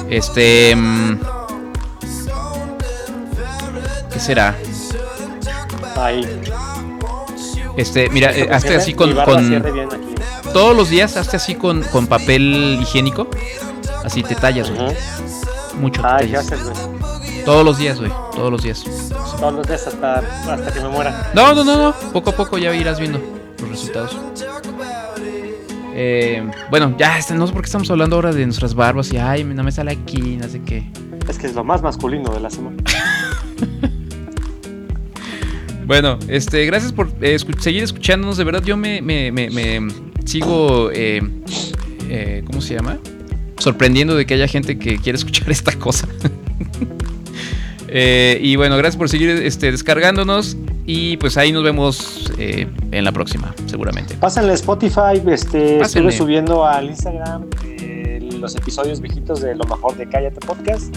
Este... mm, ¿Qué será? Ahí. Este, mira, eh, hazte así con... Con-. Todos los días hazte así con, con papel higiénico. Así te tallas, güey. Mucho te Ay, ¿qué tallas. haces, güey? Todos los días, güey. Todos los días. Todos los días hasta, hasta que me muera. No, no, no, no. Poco a poco ya irás viendo los resultados. Eh, bueno, ya, este, no sé por qué estamos hablando ahora de nuestras barbas y ay, no me sale aquí, no sé qué. Es que es lo más masculino de la semana. Bueno, este, gracias por eh, escu- seguir escuchándonos. De verdad, yo me, me- me- me sigo, eh, ¿cómo se llama? Sorprendiendo de que haya gente que quiere escuchar esta cosa. Eh, y bueno, gracias por seguir este, descargándonos. Y pues ahí nos vemos eh, en la próxima, seguramente. Pásenle Spotify, este, estuve subiendo al Instagram eh, los episodios viejitos de lo mejor de Cállate Podcast.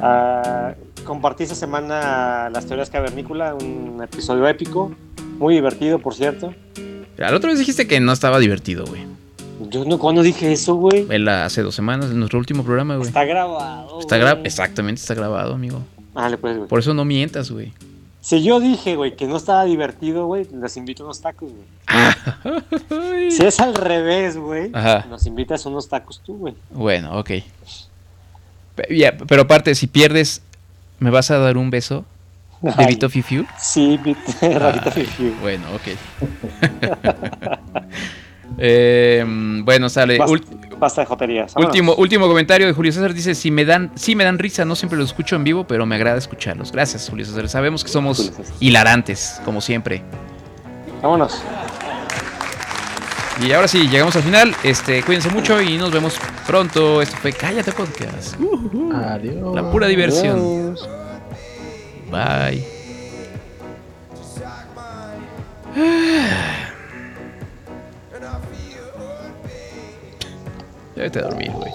Ah, compartí esta semana las teorías cavernícola, un episodio épico, muy divertido, por cierto. La otra vez dijiste que no estaba divertido, güey. Yo no, ¿cuándo dije eso, güey? Hace dos semanas, en nuestro último programa, güey. Está grabado. Está güey. gra- Exactamente, está grabado, amigo. Dale, pues, güey. Por eso no mientas, güey. Si yo dije, güey, que no estaba divertido, güey, les invito a unos tacos, güey. si es al revés, güey, Ajá. nos invitas a unos tacos tú, güey. Bueno, ok. Ya, pero aparte, si pierdes, ¿me vas a dar un beso? Ay. ¿Bebito Fifiu? Sí, Rabito Ay, Fifiu. Bueno, ok. Eh, bueno, sale. Basta, de joterías. último, último comentario de Julio César. Dice, si me dan, sí me dan risa, no siempre los escucho en vivo, pero me agrada escucharlos. Gracias, Julio César. Sabemos que somos hilarantes, como siempre. Vámonos. Y ahora sí, llegamos al final. Este, cuídense mucho y nos vemos pronto. Esto fue Cállate Podcast. Adiós. La pura diversión. Adiós. Bye. Vete a dormir, güey.